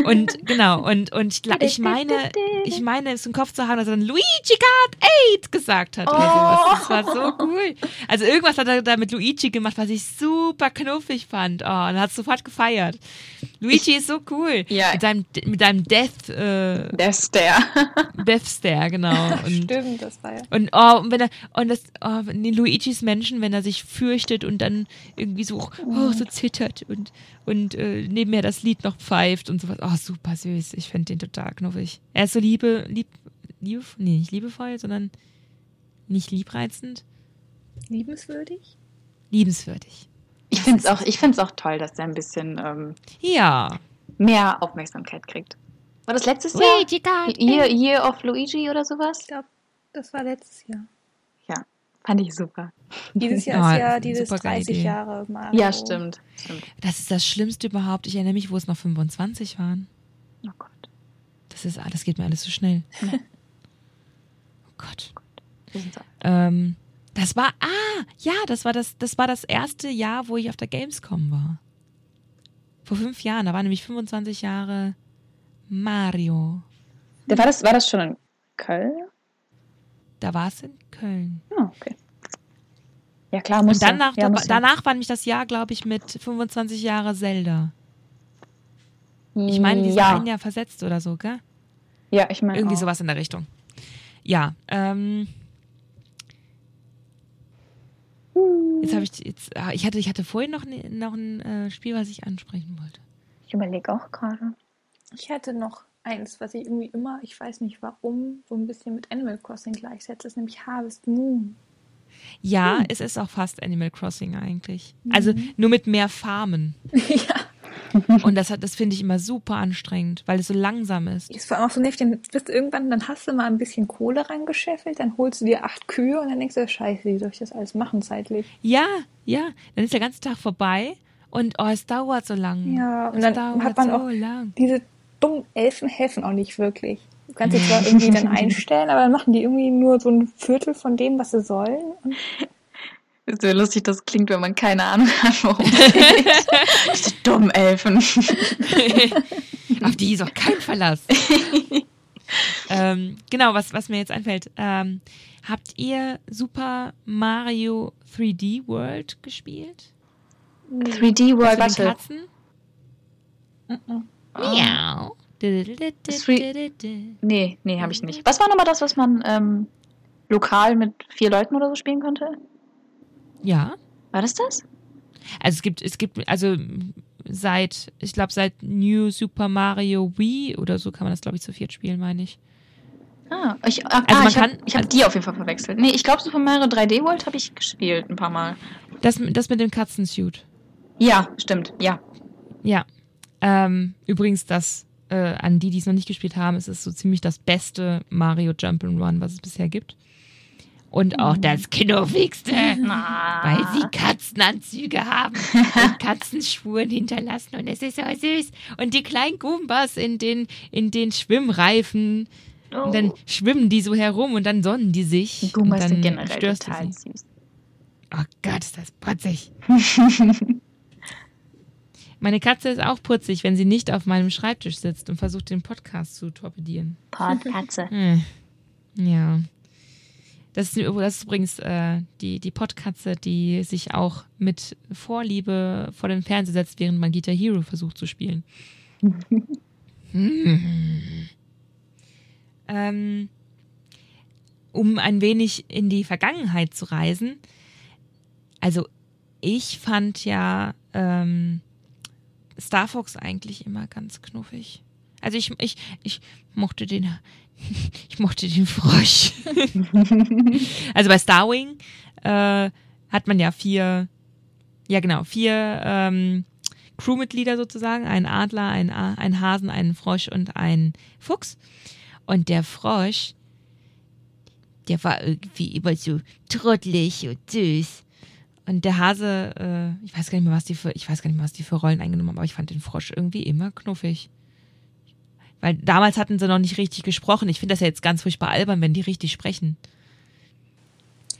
8 und genau und und ich, ich meine ich meine es im Kopf zu haben, dass er dann Luigi Kart 8 gesagt hat sowas. Das war so cool. Also irgendwas hat er da mit Luigi gemacht, was ich super knuffig fand. Oh, und hat sofort gefeiert. Luigi ist so cool. Ja. Mit seinem mit seinem Death äh, ist der. Death Stare, genau. Und Stimmt, das war ja. und oh, und wenn er und das oh, nee, Luigis Menschen, wenn er sich fürchtet und dann irgendwie so oh, so zittert und und äh, nebenher das Lied noch pfeift und sowas. Oh, super süß. Ich finde den total knuffig. Er ist so liebe lieb liebe nee, nicht liebevoll, sondern nicht liebreizend, Liebenswürdig? liebenswürdig. Ich finde es auch, ich find's auch toll, dass der ein bisschen ähm, Ja. mehr Aufmerksamkeit kriegt. War das letztes Jahr? Year, Year of Luigi oder sowas? Ich glaube, das war letztes Jahr. Ja, fand ich super. Dieses Jahr Ah, ist ja dieses super geile 30 Idee. Jahre Mario. Ja, stimmt. stimmt. Das ist das Schlimmste überhaupt. Ich erinnere mich, wo es noch 25 waren. Oh Gott. Das ist, ah, das geht mir alles so schnell. Oh Gott. So. Ähm, das war, ah, ja, das war das, das war das erste Jahr, wo ich auf der Gamescom war. Vor fünf Jahren, da war nämlich 25 Jahre Mario. Da War das, war das schon in Köln? Da war es in Köln. Ah, okay. Ja, klar, muss Und danach, ja, muss danach war nämlich das Jahr, glaube ich, mit 25 Jahre Zelda. Ich meine, die sind ja. ein Jahr versetzt oder so, gell? ja, ich meine Irgendwie auch. sowas in der Richtung. Ja, ähm. Jetzt habe ich jetzt, ah, ich hatte, ich hatte vorhin noch, ne, noch ein äh, Spiel, was ich ansprechen wollte. Ich überlege auch gerade. Ich hatte noch eins, was ich irgendwie immer, ich weiß nicht warum, so ein bisschen mit Animal Crossing gleichsetze, ist nämlich Harvest Moon. Ja, Hm. es ist auch fast Animal Crossing eigentlich. Also nur mit mehr Farmen. ja. Und das hat, das finde ich immer super anstrengend, weil es so langsam ist. Ist vor allem auch so nervig, dann bist du irgendwann, dann hast du mal ein bisschen Kohle rangeschäffelt, dann holst du dir acht Kühe und dann denkst du, scheiße, wie soll ich das alles machen zeitlich? Ja, ja. Dann ist der ganze Tag vorbei und oh, es dauert so lang. Ja, und es dann hat man so auch lang. diese dummen Elfen helfen auch nicht wirklich. Du kannst sie zwar irgendwie dann einstellen, aber dann machen die irgendwie nur so ein Viertel von dem, was sie sollen. So lustig, das klingt, wenn man keine Ahnung hat, worum es geht. Diese dummen Elfen. Auf die ist auch kein Verlass. ähm, genau, was, was mir jetzt einfällt. Ähm, habt ihr Super Mario 3D World gespielt? 3D World, warte. Katzen? Mhm. Miau. Nee, nee, habe ich nicht. Was war nochmal das, was man ähm, lokal mit vier Leuten oder so spielen konnte? Ja. War das das? Also es gibt, es gibt, also seit, ich glaube, seit New Super Mario Wii oder so kann man das, glaube ich, zu viert spielen, meine ich. Ah, ich, ah, Also ah, man ich habe hab die auf jeden Fall verwechselt. Nee, ich glaube, Super Mario 3D World habe ich gespielt ein paar Mal. Das, das mit dem Katzensuit. Ja, stimmt, ja. Ja. Ähm, übrigens, das, äh, an die, die es noch nicht gespielt haben, ist es so ziemlich das beste Mario Jump'n'Run, was es bisher gibt. Und auch das knuffigste, weil sie Katzenanzüge haben und Katzenspuren hinterlassen und es ist so süß. Und die kleinen Goombas in den, in den Schwimmreifen und dann schwimmen die so herum und dann sonnen die sich. Die Goombas und sind dann generell störst total sie. süß. Oh Gott, ist das putzig. Meine Katze ist auch putzig, wenn sie nicht auf meinem Schreibtisch sitzt und versucht, den Podcast zu torpedieren. Podkatze. Hm. Ja. Das ist, das ist übrigens äh, die, die Podkatze, die sich auch mit Vorliebe vor den Fernseher setzt, während man Guitar Hero versucht zu spielen. Hm. ähm, um ein wenig in die Vergangenheit zu reisen. Also ich fand ja ähm, Star Fox eigentlich immer ganz knuffig. Also ich, ich, ich mochte den, ich mochte den Frosch. also bei Starwing äh, hat man ja vier, ja genau, vier ähm, Crewmitglieder sozusagen, ein Adler, ein, A- ein Hasen, einen Frosch und ein Fuchs. Und der Frosch, der war irgendwie immer so trottelig und süß. Und der Hase, äh, ich weiß gar nicht mehr, was die für, ich weiß gar nicht mehr, was die für Rollen eingenommen haben, aber ich fand den Frosch irgendwie immer knuffig. Weil damals hatten sie noch nicht richtig gesprochen. Ich finde das ja jetzt ganz furchtbar albern, wenn die richtig sprechen.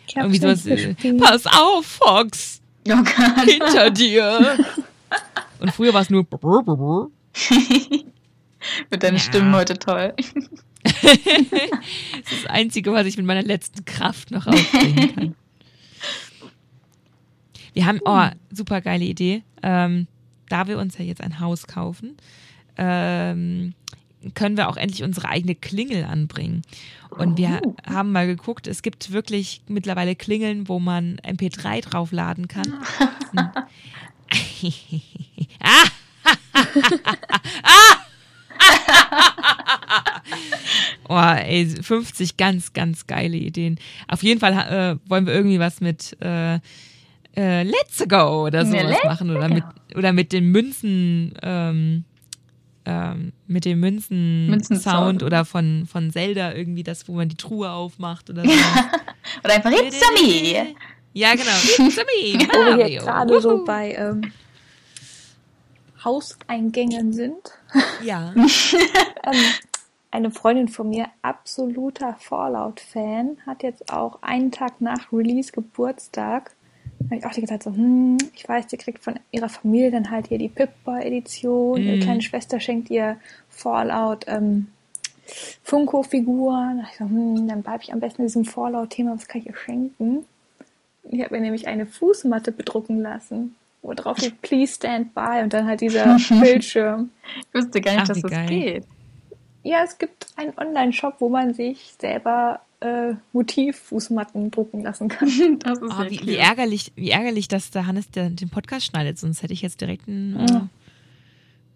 Ich Irgendwie sowas, äh, pass auf, Fox, Oh Gott. hinter dir. Und früher war es nur. Mit deinen Ja. Stimmen heute toll. Das ist das Einzige, was ich mit meiner letzten Kraft noch aufbringen kann. Wir haben, oh, super geile Idee. Ähm, da wir uns ja jetzt ein Haus kaufen, ähm, können wir auch endlich unsere eigene Klingel anbringen. Und wir Oh. haben mal geguckt, es gibt wirklich mittlerweile Klingeln, wo man MP3 draufladen kann. ah! Oh, ey, 50 ganz, ganz geile Ideen. Auf jeden Fall äh, wollen wir irgendwie was mit äh, äh, Let's Go oder sowas Let's machen oder mit oder mit den Münzen ähm, ähm, mit dem Münzen, Münzen-Sound. Sound oder von von Zelda irgendwie das, wo man die Truhe aufmacht oder so. Oder einfach It's a me. Ja, genau. It's a me, Wo wir gerade so bei ähm, Hauseingängen sind. Ja. Ähm, eine Freundin von mir, absoluter Fallout-Fan, hat jetzt auch einen Tag nach Release Geburtstag. Da habe ich auch die gesagt so, hm, ich weiß, die kriegt von ihrer Familie dann halt hier die Pip-Boy-Edition. Ihre Mhm. kleine Schwester schenkt ihr Fallout ähm, Funko-Figuren. Da ich so, hm, dann bleibe ich am besten in diesem Fallout-Thema. Was kann ich ihr schenken? Ich habe mir nämlich eine Fußmatte bedrucken lassen, wo drauf steht Please stand by und dann halt dieser Bildschirm. Ich wusste gar nicht, Ach, dass das geil. geht. Ja, es gibt einen Online-Shop, wo man sich selber äh, Motivfußmatten drucken lassen kann. Das ist Oh, wie, cool. wie ärgerlich, wie ärgerlich, dass der Hannes den Podcast schneidet, sonst hätte ich jetzt direkt einen, äh, Ja.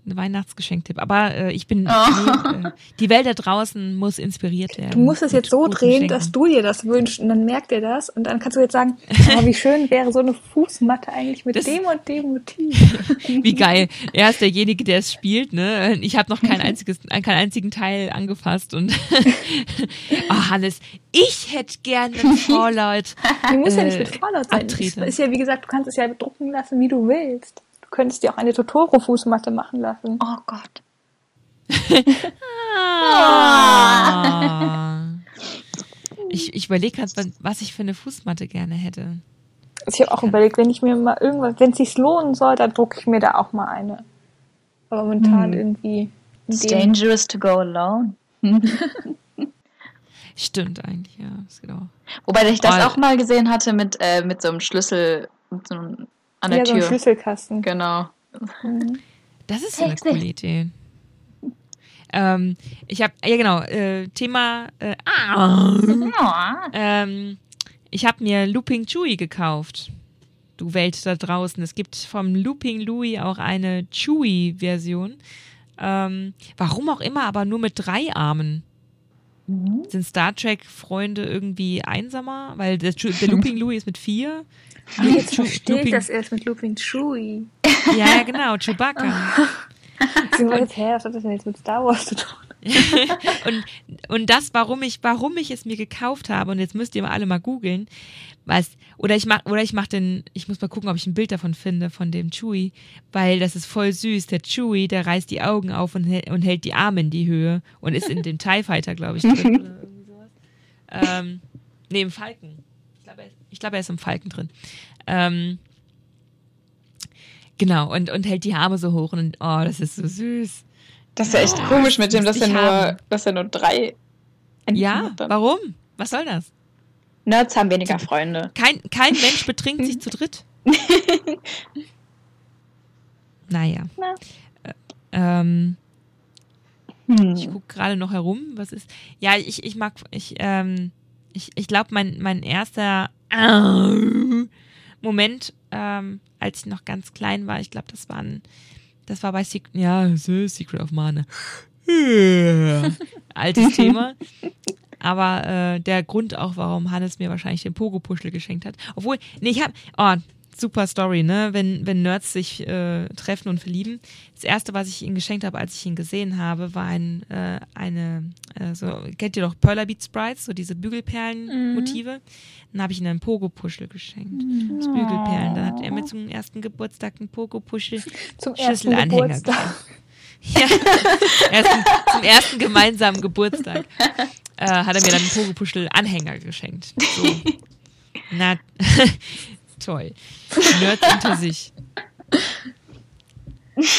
Einen Weihnachtsgeschenktipp. Aber äh, ich bin, Oh. äh, die Welt da draußen muss inspiriert werden. Du musst es jetzt so drehen, dass du dir das wünschst und dann merkt er das und dann kannst du jetzt sagen, oh, wie schön wäre so eine Fußmatte eigentlich mit Das- dem und dem Motiv. Wie geil. Er ist derjenige, der es spielt, ne? Ich habe noch kein einziges, keinen einzigen Teil angefasst und oh, Hannes, ich hätte gerne Fallout. Die muss ja Äh, nicht mit Fallout sein. Es Abtreter. ist ja, wie gesagt, du kannst es ja bedrucken lassen, wie du willst. Du könntest dir auch eine Totoro-Fußmatte machen lassen. Oh Gott. Ah. Ich, ich überlege gerade, was ich für eine Fußmatte gerne hätte. Ich habe auch überlegt, wenn ich mir mal irgendwas, wenn es sich lohnen soll, dann drucke ich mir da auch mal eine. Aber momentan Hm. irgendwie. It's dangerous to go alone. Stimmt eigentlich, ja. Das geht auch. Wobei ich das Oh. auch mal gesehen hatte mit, äh, mit so einem Schlüssel mit so einem, an der Ja, so Tür. Schlüsselkasten. genau. Mhm. Das ist ja eine coole Idee. Ähm, ich habe, ja genau, äh, Thema, äh, ah, ähm, ich habe mir Looping Chewy gekauft. Du Welt da draußen. Es gibt vom Looping Louis auch eine Chewy-Version. Ähm, warum auch immer, aber nur mit drei Armen. Mhm. Sind Star Trek-Freunde irgendwie einsamer? Weil der, der Looping Louis ist mit vier. Ah, jetzt verstehe ich Looping- das erst mit Lupin Chewie. Ja, ja, genau, Chewbacca. Sie wollte jetzt, hä, was hat das denn jetzt mit Star Wars zu tun? und, und das, warum ich, warum ich es mir gekauft habe, und jetzt müsst ihr mal alle mal googeln, was, oder ich mach, oder ich mach den, ich muss mal gucken, ob ich ein Bild davon finde, von dem Chewie, weil das ist voll süß. Der Chewie, der reißt die Augen auf und, hält- und hält die Arme in die Höhe und ist in dem TIE Fighter, glaube ich, drin. oder irgendwie sowas. Ähm, nee, im Falken. Ich glaube, er, ich glaube, er ist im Falken drin. Ähm, genau, und, und hält die Arme so hoch und, oh, das ist so süß. Das ist ja echt Oh, komisch mit dem, das dass er nur, haben. dass er nur drei Enden Ja, warum? Was soll das? Nerds haben weniger Freunde. Kein, kein Mensch betrinkt sich zu dritt. Naja. Na. Ä- Ähm, Hm. ich gucke gerade noch herum. Was ist. Ja, ich, ich mag. Ich, ähm, ich, ich glaube, mein, mein erster Moment, ähm, als ich noch ganz klein war, ich glaube, das war ein. Das war bei Secret, ja, so Secret of Mana. Altes Thema. Aber äh, der Grund auch, warum Hannes mir wahrscheinlich den Pogo-Puschel geschenkt hat. Obwohl, nee, ich hab, oh, super Story, ne? Wenn, wenn Nerds sich äh, treffen und verlieben. Das erste, was ich ihm geschenkt habe, als ich ihn gesehen habe, war ein, äh, eine, äh, so, kennt ihr doch Perla Beat Sprites, so diese Bügelperlen-Motive. Dann habe ich ihm einen Pogo-Puschel geschenkt. Das Bügelperlen. Dann hat er mir zum ersten Geburtstag einen Pogo-Puschel Zum Schlüsselanhänger Geburtstag. ja, ersten, zum ersten gemeinsamen Geburtstag äh, hat er mir dann einen Pogopuschel-Anhänger geschenkt. So. Na, toll. Nerds unter sich.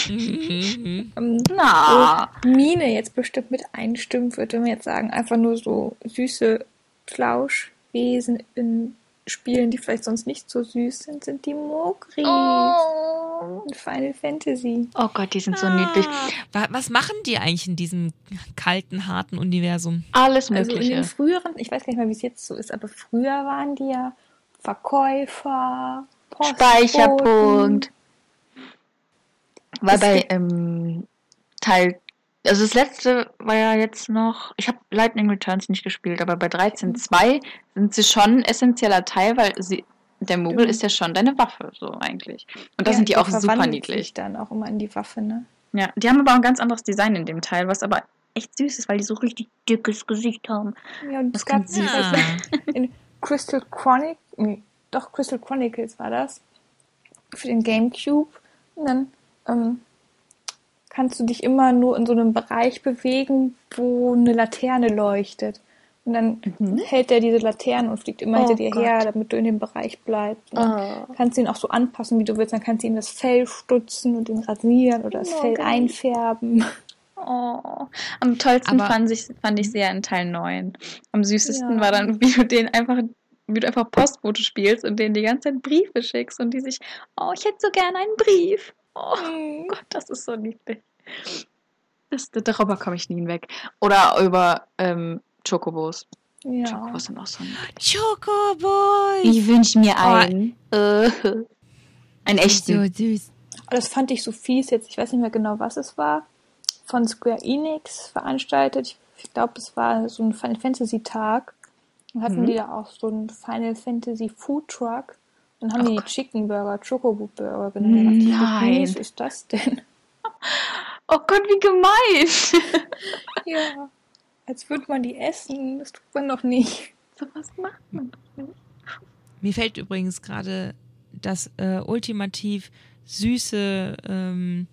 Mhm. Ähm, Na. wo Mine jetzt bestimmt mit einstimmen wenn wir jetzt sagen, einfach nur so süße Flauschwesen in Spielen, die vielleicht sonst nicht so süß sind, sind die Mogris Oh. in Final Fantasy. oh Gott, die sind so niedlich. Wa- Was machen die eigentlich in diesem kalten, harten Universum? Alles Also in Mögliche. den früheren, ich weiß gar nicht mehr, wie es jetzt so ist, aber früher waren die ja Verkäufer, Postboten. Speicherpunkt. Weil bei ähm, Teil, also das letzte war ja jetzt noch, ich habe Lightning Returns nicht gespielt, aber bei 13.2 sind sie schon ein essentieller Teil, weil sie, der Mogel Stimmt. ist ja schon deine Waffe, so eigentlich. Und da Ja, sind die auch super niedlich. sich dann auch immer in die Waffe, ne? Ja, die haben aber auch ein ganz anderes Design in dem Teil, was aber echt süß ist, weil die so richtig dickes Gesicht haben. Ja, und Das kann süß Ja. in Crystal Chronic, nee, doch Crystal Chronicles war das, für den Gamecube. Und dann ähm, kannst du dich immer nur in so einem Bereich bewegen, wo eine Laterne leuchtet. Und dann Mhm. hält er diese Laterne und fliegt immer Oh hinter dir Gott. her, damit du in dem Bereich bleibst. Oh. kannst du ihn auch so anpassen, wie du willst. Dann kannst du ihm das Fell stutzen und ihn rasieren oder das Oh, Fell geil. einfärben. Oh. Am tollsten Aber- fand ich, fand ich sehr in Teil 9. Am süßesten Ja. war dann, wie du den einfach, wie du einfach Postbote spielst und denen die ganze Zeit Briefe schickst und die sich, oh, ich hätte so gerne einen Brief. Oh Mhm. Gott, das ist so niedlich. Das, darüber komme ich nie hinweg. Oder über ähm, Chocobos. Ja. Chocobos sind auch so niedlich. Chocoboy! Ich wünsche mir Oh. einen. Äh, einen echten. So süß. Aber das fand ich so fies jetzt. Ich weiß nicht mehr genau, was es war. Von Square Enix veranstaltet. Ich, glaube, es war so ein Final Fantasy Tag. Dann hatten Mhm. die da auch so einen Final Fantasy Food Truck. Dann haben Oh die Gott. Chicken Burger, Chocobo Burger genannt. Nein. Wie fies ist das denn? Oh Gott, wie gemein. ja. Als würde man die essen. Das tut man doch nicht. so was macht man doch nicht. Mir fällt übrigens gerade das äh, ultimativ süße ähm,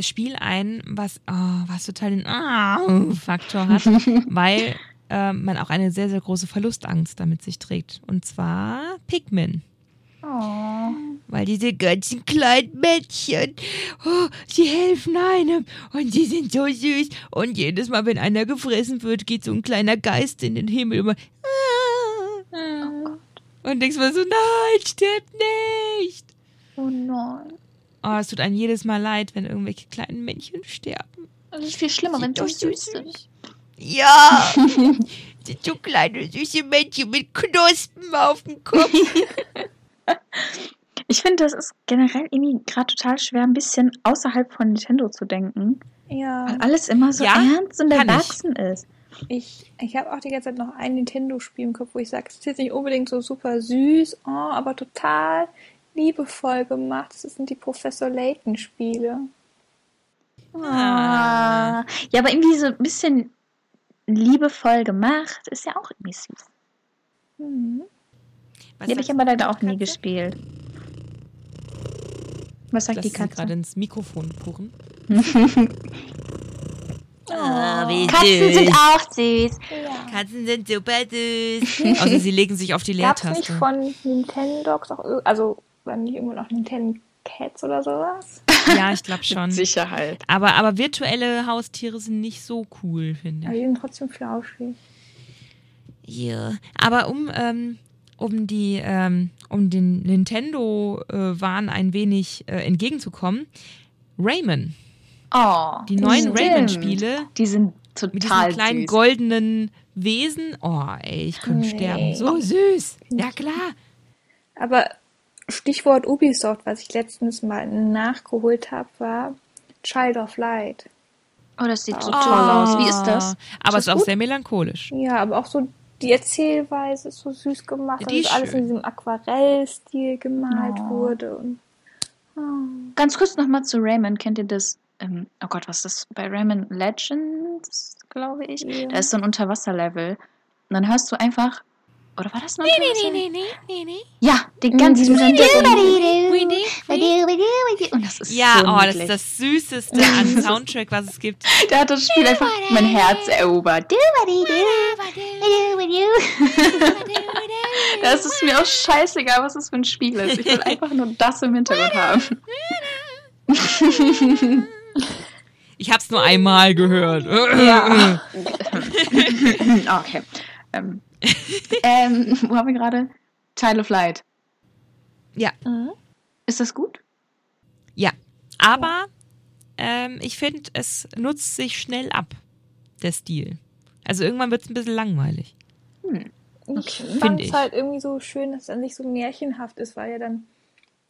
Spiel ein, was, oh, was total den ah, Faktor hat, weil äh, man auch eine sehr, sehr große Verlustangst damit sich trägt. Und zwar Pikmin. Oh. All diese ganzen kleinen Mädchen, oh, sie helfen einem und sie sind so süß. Und jedes Mal, wenn einer gefressen wird, geht so ein kleiner Geist in den Himmel über. Und denkst mal so, nein, stirbt nicht. Oh nein. Oh, es tut einem jedes Mal leid, wenn irgendwelche kleinen Männchen sterben. Das ist viel schlimmer, wenn so doch süß so ist. Ja, sind so kleine süße Männchen mit Knospen auf dem Kopf. Ich finde, das ist generell irgendwie gerade total schwer, ein bisschen außerhalb von Nintendo zu denken. Ja, Weil alles immer so Ja, ernst und erwachsen ist. ich, ich habe auch die ganze Zeit noch ein Nintendo-Spiel im Kopf, wo ich sage, es ist jetzt nicht unbedingt so super süß, oh, aber total liebevoll gemacht. Das sind die Professor Layton-Spiele. Ah. Ja, aber irgendwie so ein bisschen liebevoll gemacht ist ja auch irgendwie süß. Mhm. Was Die habe ich aber leider auch nie Katze? gespielt. Was sagt Lass die Katze? gerade ins Mikrofon purren. Oh, wie Katzen sind auch süß. Ja. Katzen sind super süß. Außer sie legen sich auf die Gab es nicht Leertaste. von Nintendogs auch, also war nicht irgendwo noch Nintendo Cats oder sowas? Ja, ich glaube schon. Sicherheit. Aber, aber virtuelle Haustiere sind nicht so cool, finde Aber ich. die sind trotzdem flauschig. Ja. Aber um, ähm, um die, ähm, um den Nintendo-Wahn ein wenig äh, entgegenzukommen, Rayman. Oh, Die neuen. Rayman-Spiele Die sind mit diesen total kleinen süß. goldenen Wesen. Oh, ey, ich könnte Nee. sterben. So süß. Ja, klar. Aber Stichwort Ubisoft, was ich letztens mal nachgeholt habe, war Child of Light. Oh, das sieht so Oh. toll aus. Wie ist das? Aber Ist es ist auch gut? sehr melancholisch. Ja, aber auch so die Erzählweise ist so süß gemacht, Ja, dass die es ist alles in schön. diesem Aquarellstil gemalt Oh. wurde. Und, oh. Ganz kurz nochmal zu Rayman. Kennt ihr das? Ähm, oh Gott, was ist das? Bei Rayman Legends, glaube ich. Ja. Da ist so ein Unterwasserlevel. Und dann hörst du einfach. Oder war das ein Unterwasser? nee, nee, nee. Ja, den ganzen dieses- Und das ist Ja, so oh, das ist das Süßeste an Soundtrack, was es gibt. Da hat das Spiel einfach mein Herz erobert. Das ist mir auch scheißegal, was das für ein Spiel ist. Ich will einfach nur das im Hintergrund haben. Ich hab's nur einmal gehört. Ja. okay. Ähm, ähm, wo haben wir gerade? Child of Light. Ja, Mhm. Ist das gut? ja. Aber ähm, ich finde, es nutzt sich schnell ab, der Stil. Also irgendwann wird's ein bisschen langweilig. Ich Find fand es halt irgendwie so schön, dass es an sich so märchenhaft ist, weil ja dann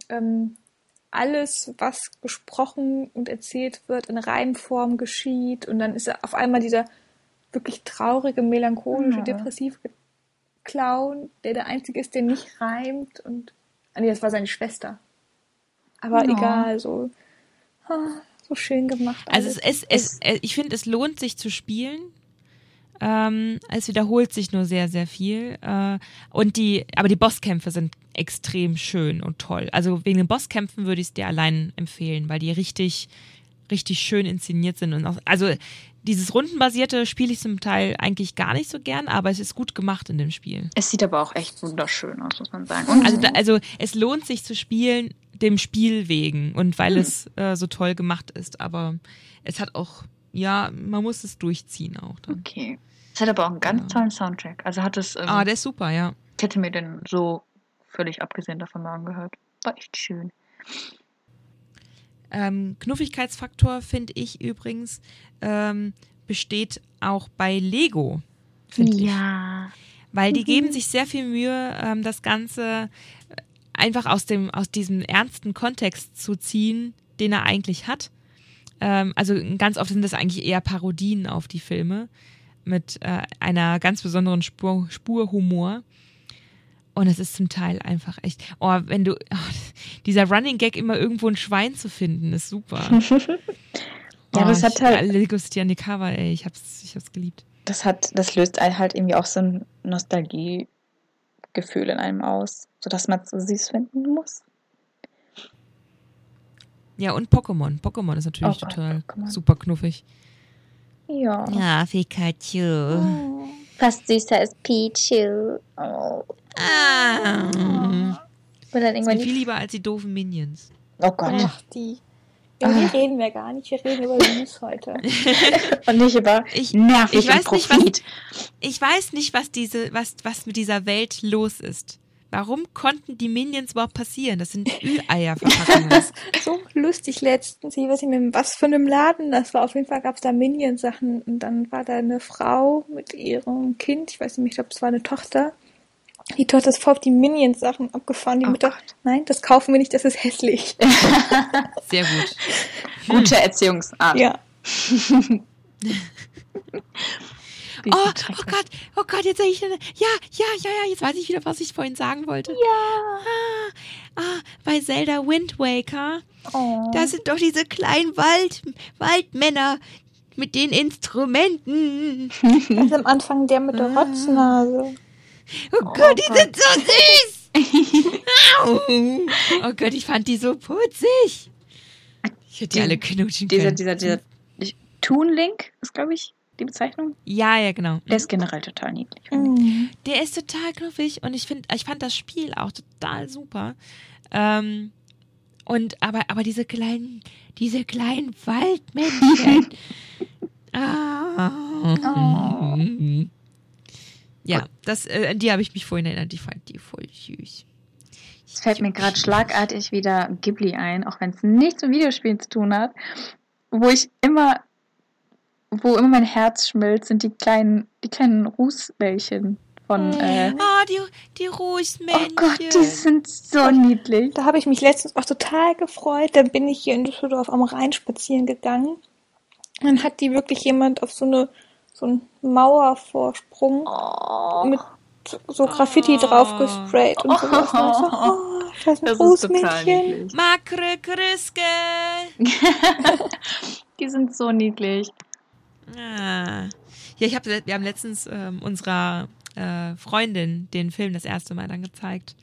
ähm, alles, was gesprochen und erzählt wird, in Reimform geschieht und dann ist auf einmal dieser wirklich traurige, melancholische, Ja. depressive Clown, der der Einzige ist, der nicht reimt und ah nee, das war seine Schwester. Aber Ja. egal, so ah, so schön gemacht. Also alles. es, es, es, äh, ich finde, es lohnt sich zu spielen. Ähm, es wiederholt sich nur sehr, sehr viel. Äh, und die, aber die Bosskämpfe sind extrem schön und toll. Also wegen den Bosskämpfen würde ich es dir allein empfehlen, weil die richtig, richtig schön inszeniert sind. Und auch, also dieses rundenbasierte spiele ich zum Teil eigentlich gar nicht so gern, aber es ist gut gemacht in dem Spiel. Es sieht aber auch echt wunderschön aus, muss man sagen. Und Also, da, also es lohnt sich zu spielen, dem Spiel wegen und weil Hm. es äh, so toll gemacht ist. Aber es hat auch, ja, man muss es durchziehen auch dann. okay. Es hat aber auch einen ganz Ja. tollen Soundtrack. Also hat es, ähm, Ah, der ist super, ja. ich hätte mir den so völlig abgesehen davon mal angehört. War echt schön. Ähm, Knuffigkeitsfaktor finde ich übrigens ähm, besteht auch bei Lego. Finde ich. Ja. Weil die geben sich sehr viel Mühe, ähm, das Ganze äh, einfach aus, dem, aus diesem ernsten Kontext zu ziehen, den er eigentlich hat. Ähm, also ganz oft sind das eigentlich eher Parodien auf die Filme mit äh, einer ganz besonderen Spur, Spur Humor. Und es ist zum Teil einfach echt. Oh, wenn du. Oh, dieser Running Gag immer irgendwo ein Schwein zu finden, ist super. Ja, aber es hat halt- Lego City Undercover, ey, ich hab's, ich hab's geliebt. Das hat, das löst einen halt irgendwie auch so ein Nostalgiegefühl in einem aus, sodass man es so süß finden muss. Ja, und Pokémon. Pokémon ist natürlich Oh total Pokémon. super knuffig. Ja. Ja, Pikachu. Oh. Fast süßer als Pichu. Oh. Ah. Bin dann Ist irgendwann viel lieber als die doofen Minions. Oh Gott. Ach, die. Über die reden wir gar nicht. Wir reden über News heute. Und nicht über Ich- nervig ich weiß und nicht, was- Profit. Ich weiß nicht, was diese, was, was mit dieser Welt los ist. Warum konnten die Minions überhaupt passieren? Das sind Ü-Eier-Verpackungen. So lustig letztens. Ich weiß nicht mehr, was für einem Laden das war. Auf jeden Fall gab es da Minion-Sachen. Und dann war da eine Frau mit ihrem Kind. Ich weiß nicht, ich glaube, es war eine Tochter. Die Tochter ist voll auf die Minions-Sachen abgefahren. Die Oh Mutter, Gott. nein, das kaufen wir nicht, das ist hässlich. Sehr gut. Gute Erziehungsart. Ja. Oh, oh. Gott, oh Gott, jetzt sag ich, ja, ja, ja, ja, jetzt weiß ich wieder, was ich vorhin sagen wollte. Ja. Ah, ah, bei Zelda Wind Waker, Oh. da sind doch diese kleinen Wald, Waldmänner mit den Instrumenten. Das ist am Anfang der mit der Ah. Rotznase. Oh Gott, die sind so süß. Oh Gott, ich fand die so putzig. Ich hätte die Die- alle knutschen Dieser, können. dieser, dieser Toon Link ist, glaube ich, die Bezeichnung. Ja, ja, genau. Der ist generell total niedlich. finde ich. Mhm. Der ist total knuffig und ich finde, ich fand das Spiel auch total super. Ähm, und aber, aber diese kleinen, diese kleinen Waldmännchen. ah. Ja, das, äh, an die habe ich mich vorhin erinnert. Ich fand die voll süß. Es fällt mir gerade schlagartig wieder Ghibli ein, auch wenn es nichts mit Videospielen zu tun hat. Wo ich immer, wo immer mein Herz schmilzt, sind die kleinen, die kleinen Rußbällchen von. Äh, Ah, die, die oh Rußmännchen. Gott, die sind so niedlich. Da habe ich mich letztens auch total gefreut. Da bin ich hier in Düsseldorf am Rhein spazieren gegangen. Dann hat die wirklich jemand auf so eine so einen Mauervorsprung Oh, mit so- Graffiti Oh. drauf gesprayt und sowas. Und so, oh, das ist ein das ist Rußmännchen. niedlich. Makre Kriske. Die sind so niedlich. Ah. Ja, ich hab, wir haben letztens ähm, unserer äh, Freundin den Film das erste Mal dann gezeigt.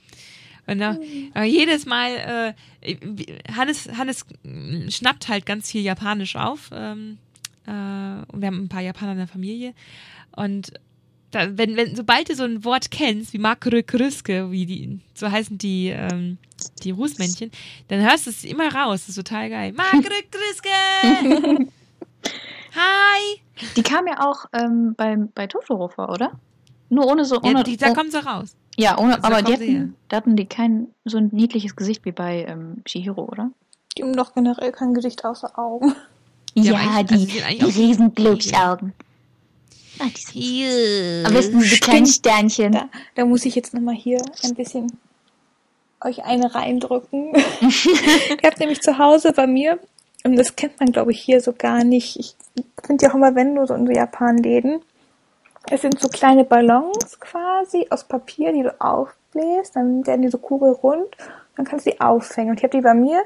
Und äh, äh, jedes Mal, äh, Hannes, Hannes schnappt halt ganz viel Japanisch auf. Ähm, äh, und wir haben ein paar Japaner in der Familie. Und da, wenn, wenn, sobald du so ein Wort kennst, wie Makre Kriske, wie die, so heißen die, ähm, die Rußmännchen, dann hörst du es immer raus. Das ist total geil. Makre Kriske! Hi! Die kam ja auch ähm, beim, bei Totoro vor, oder? Nur ohne so. Ja, Ohne, die, da oh, kommt sie raus. ja, ohne, also da aber die hatten, da hatten die kein so ein niedliches Gesicht wie bei ähm, Chihiro, oder? Die haben doch generell kein Gesicht außer Augen. Ja, aber eigentlich- also die riesen Glubschaugen. Ah, die sind Am besten diese kleinen Sternchen. Da, da muss ich jetzt nochmal hier ein bisschen euch eine reindrücken. ich habe nämlich zu Hause bei mir, und das kennt man glaube ich hier so gar nicht, ich finde ja auch immer, wenn du so in so Japan-Läden, es sind so kleine Ballons quasi aus Papier, die du aufbläst, dann werden die so kugelrund, dann kannst du die aufhängen. Und ich habe die bei mir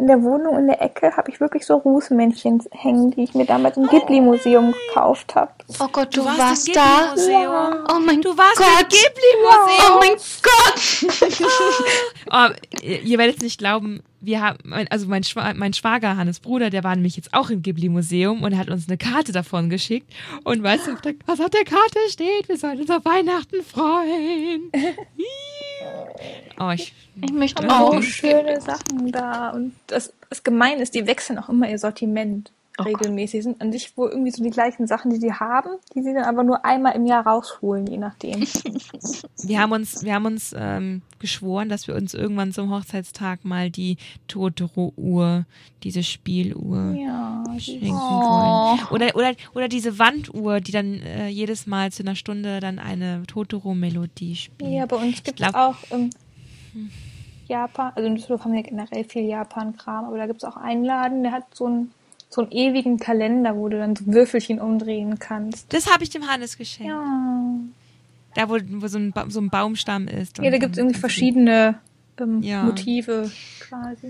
in der Wohnung in der Ecke, habe ich wirklich so Rußmännchen hängen, die ich mir damals im Ghibli-Museum gekauft habe. Oh Gott, du, Du warst warst, da. Ghibli-Museum. Oh mein Du warst Gott. im Ghibli-Museum. Oh mein Gott. Oh, ihr werdet es nicht glauben, wir haben, mein- also mein, Schwa mein Schwager, Hannes Bruder, der war nämlich jetzt auch im Ghibli-Museum und hat uns eine Karte davon geschickt. Und weißt du, was auf der Karte steht? Wir sollen uns auf Weihnachten freuen. oh, ich, Ich möchte haben auch. schöne Sachen da. Und das, das Gemeine ist, die wechseln auch immer ihr Sortiment Oh regelmäßig. Sind an sich wohl irgendwie so die gleichen Sachen, die die haben, die sie dann aber nur einmal im Jahr rausholen, je nachdem. wir haben uns, wir haben uns ähm, geschworen, dass wir uns irgendwann zum Hochzeitstag mal die Totoro-Uhr, diese Spieluhr ja, schenken Oh. wollen. Oder, oder, oder diese Wanduhr, die dann äh, jedes Mal zu einer Stunde dann eine Totoro-Melodie spielt. ja, bei uns gibt es auch im Japan, also in Düsseldorf haben wir generell viel Japan-Kram, aber da gibt es auch einen Laden, der hat so einen, so einen ewigen Kalender, wo du dann so Würfelchen umdrehen kannst. Das habe ich dem Hannes geschenkt. Ja, Da, wo, wo so, ein, ba so ein Baumstamm ist. ja da gibt es irgendwie verschiedene ähm, Ja. Motive quasi.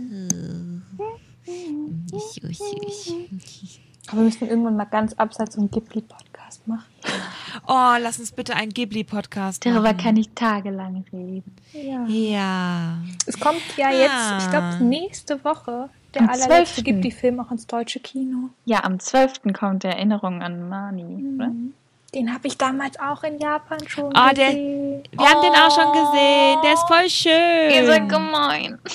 Aber wir müssen irgendwann mal ganz abseits so einen Ghibli-Podcast machen. Oh, lass uns bitte einen Ghibli-Podcast machen. Darüber kann ich tagelang reden. Ja. Ja. Es kommt ja jetzt, Ah. ich glaube, nächste Woche der Am allerletzte 12.. Ghibli-Film auch ins deutsche Kino. Ja, am 12. kommt der Erinnerung an Mani, oder? Den habe ich damals auch in Japan schon Ah, der- gesehen. Wir haben den auch schon gesehen. Der ist voll schön. Ihr seid gemein.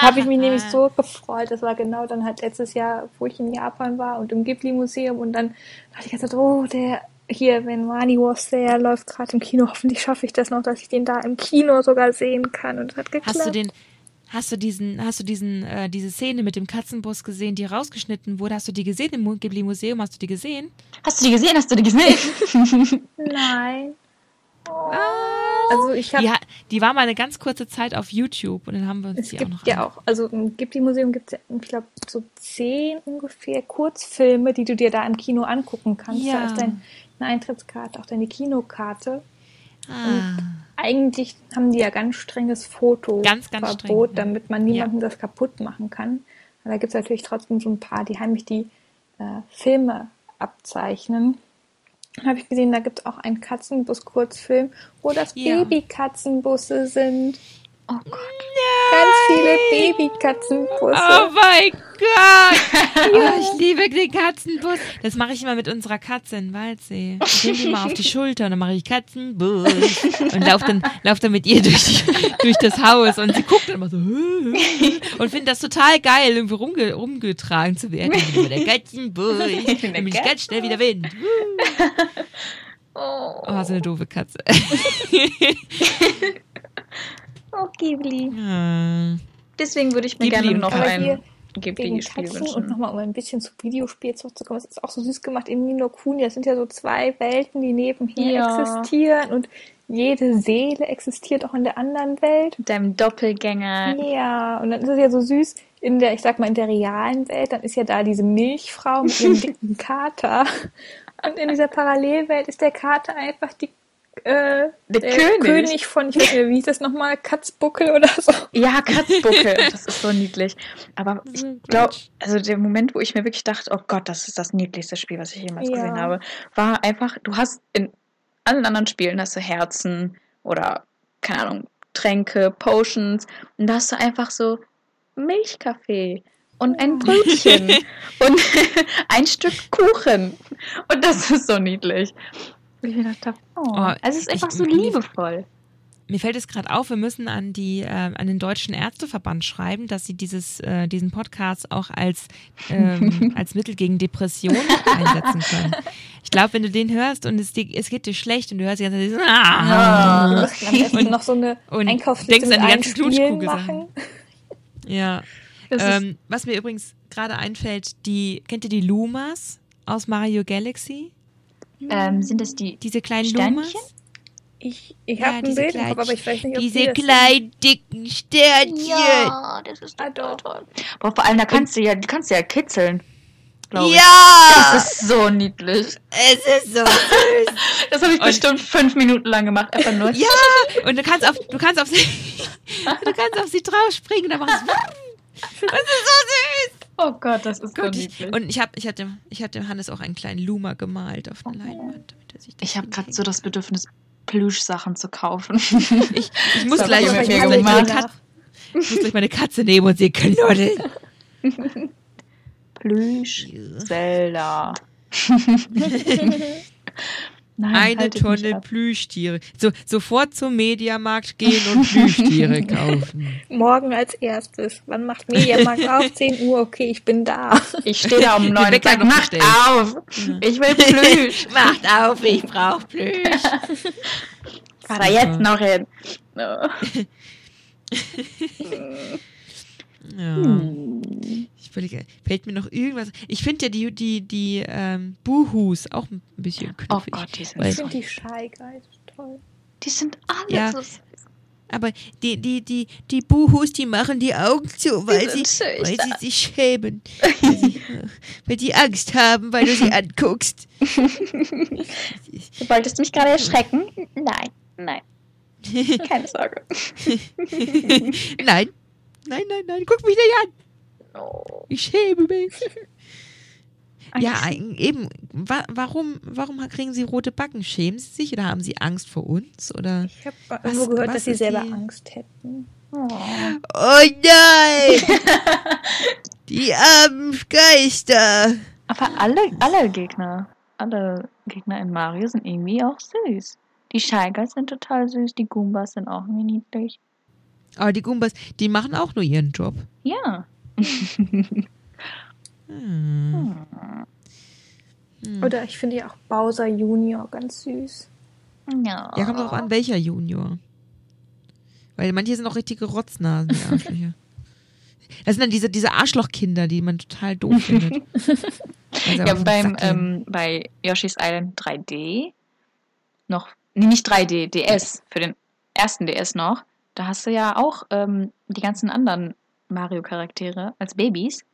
Da habe ich mich nämlich so gefreut. Das war genau dann halt letztes Jahr, wo ich in Japan war und im Ghibli-Museum. Und dann dachte ich so, oh, der hier, wenn Money Was There läuft gerade im Kino. Hoffentlich schaffe ich das noch, dass ich den da im Kino sogar sehen kann. Und es hat geklappt. Hast du den, hast du diesen, hast du diesen, äh, diese Szene mit dem Katzenbus gesehen, die rausgeschnitten wurde? Hast du die gesehen im Ghibli Museum? Hast du die gesehen? Hast du die gesehen? Hast du die gesehen? Nein. Also ich habe Die, ha- die war mal eine ganz kurze Zeit auf YouTube und dann haben wir uns Es die auch gibt noch ja an- auch, also im Ghibli-Museum gibt es ja, ich glaube, so zehn ungefähr Kurzfilme, die du dir da im Kino angucken kannst. Ja. Da ist deine Eintrittskarte, auch deine Kinokarte. Ah. Eigentlich haben die ja ganz strenges Fotoverbot, Ganz, ganz streng, ja. damit man niemandem das kaputt machen kann. Aber da gibt es natürlich trotzdem so ein paar, die heimlich die äh, Filme abzeichnen. Habe ich gesehen, da gibt es auch einen Katzenbus-Kurzfilm, wo das Ja. Babykatzenbusse sind. Oh Gott. Ganz viele Babykatzenbusse. Oh mein Gott! Oh, ich liebe den Katzenbus. Das mache ich immer mit unserer Katze in Waldsee. Ich nehme die mal auf die Schulter und dann mache ich Katzenbus und laufe dann, lauf dann mit ihr durch, durch das Haus und sie guckt dann immer so und findet das total geil, irgendwie rumge, rumgetragen zu werden. Immer der Katzenbus. Dann bin ich ganz schnell wieder Wind. Oh, Oh, so eine doofe Katze. Oh Ghibli. Ja. Deswegen würde ich mir Ghibli gerne noch ein Ghibli-Spiel Katzen und wünschen. nochmal um ein bisschen zu Videospiel zurückzukommen. Das ist auch so süß gemacht in Nino Kuni. Das sind ja so zwei Welten, die nebenher Ja. existieren und jede Seele existiert auch in der anderen Welt. Mit deinem Doppelgänger. Ja, und dann ist es ja so süß in der, ich sag mal, in der realen Welt, dann ist ja da diese Milchfrau mit ihrem dicken Kater. Und in dieser Parallelwelt ist der Kater einfach die, äh, Der König. König von, ich weiß nicht, wie hieß das nochmal, Katzbuckel oder so. Ja, Katzbuckel. Das ist so niedlich. Aber ich glaube, also der Moment, wo ich mir wirklich dachte, oh Gott, das ist das niedlichste Spiel, was ich jemals Ja. gesehen habe, war einfach, du hast in allen anderen Spielen hast du Herzen oder, keine Ahnung, Tränke, Potions und da hast du einfach so Milchkaffee und ein Brötchen und ein Stück Kuchen. Und das ist so niedlich. Und ich mir gedacht habe, oh, Oh, es ist ich- einfach so mir- liebevoll. Mir fällt es gerade auf, wir müssen an die äh, an den deutschen Ärzteverband schreiben, dass sie dieses äh, diesen Podcast auch als ähm, als Mittel gegen Depressionen einsetzen können. Ich glaube, wenn du den hörst und es, dir, es geht dir schlecht und du hörst die ganze Zeit dieses ah, am besten noch so eine und Einkaufsliste denkst an die ganzen Knutschkugel machen. ja. Ähm, was mir übrigens gerade einfällt, die kennt ihr die Lumas aus Mario Galaxy? Ähm, sind das die Diese kleinen Sternchen? Lumas? Ich, ich Ja, habe ein diese Bild im kleinen- Kopf, aber ich weiß nicht, ob Diese kleinen dicken Sternchen. Ja, das ist Ah, total doch. toll. Aber vor allem, da kannst du ja, die kannst du ja kitzeln. Ja, Das ist so niedlich. es ist so süß. Das habe ich Und- bestimmt fünf Minuten lang gemacht. Einfach nur. Ja, und du kannst auf, du kannst auf sie, du kannst auf sie drauf springen, dann machst du, das ist so süß. Oh Gott, das ist Gott, so niedlich. und ich habe, ich hatte, ich hatte dem Hannes auch einen kleinen Luma gemalt auf eine Leinwand, damit er sich ich habe gerade so das Bedürfnis, Plüschsachen zu kaufen. ich, ich muss gleich, hab ich muss gleich meine. Katze, ich muss gleich meine Katze nehmen und sie knuddeln. Plüsch, Zelda. Nein, Eine Tonne. Plüschtiere. So, sofort zum Mediamarkt gehen und Plüschtiere kaufen. Morgen als erstes. Wann macht Mediamarkt auf? 10 Uhr, okay, ich bin da. Ich stehe da um neun und Wecker sag, noch macht bestellt." auf. Ich will Plüsch. Macht auf, ich brauch Plüsch. Fahr da jetzt noch hin. Oh. Ja. Hm. Ich überlege, fällt mir noch irgendwas. Ich finde ja die, die, die ähm, Buhus auch ein bisschen Oh knuffig. Gott, die sind, Ich finde die Shy Guys toll. die sind alle Ja. so süß. Aber die, die, die, die Buhus, die machen die Augen zu, weil, sie, weil sie sich schämen. weil, sie, weil die Angst haben, weil du sie anguckst. Du wolltest mich gerade erschrecken? Nein, nein. Keine Sorge. nein, nein, nein, nein, guck mich nicht an. Oh. Ich schäme mich. Ja, eben. Wa warum, warum kriegen sie rote Backen? Schämen sie sich oder haben sie Angst vor uns? Oder? Ich habe Was- irgendwo gehört, was dass sie selber die- Angst hätten. Oh. Oh nein! Die armen Geister. Aber alle, alle Gegner alle Gegner in Mario sind irgendwie auch süß. Die Shy Guys sind total süß, die Goombas sind auch irgendwie niedlich. Aber die Goombas, die machen auch nur ihren Job. Ja. Hm. Hm. Oder ich finde ja auch Bowser Junior ganz süß. Ja. Ja, kommt auch an, welcher Junior. Weil manche sind auch richtige Rotznasen, die Arschlöcher. Das sind dann diese, diese Arschlochkinder, die man total doof findet. Ja, beim, ähm, bei Yoshi's Island 3D noch, nee, nicht 3D, DS, für den ersten DS noch, da hast du ja auch ähm, die ganzen anderen Mario-Charaktere als Babys.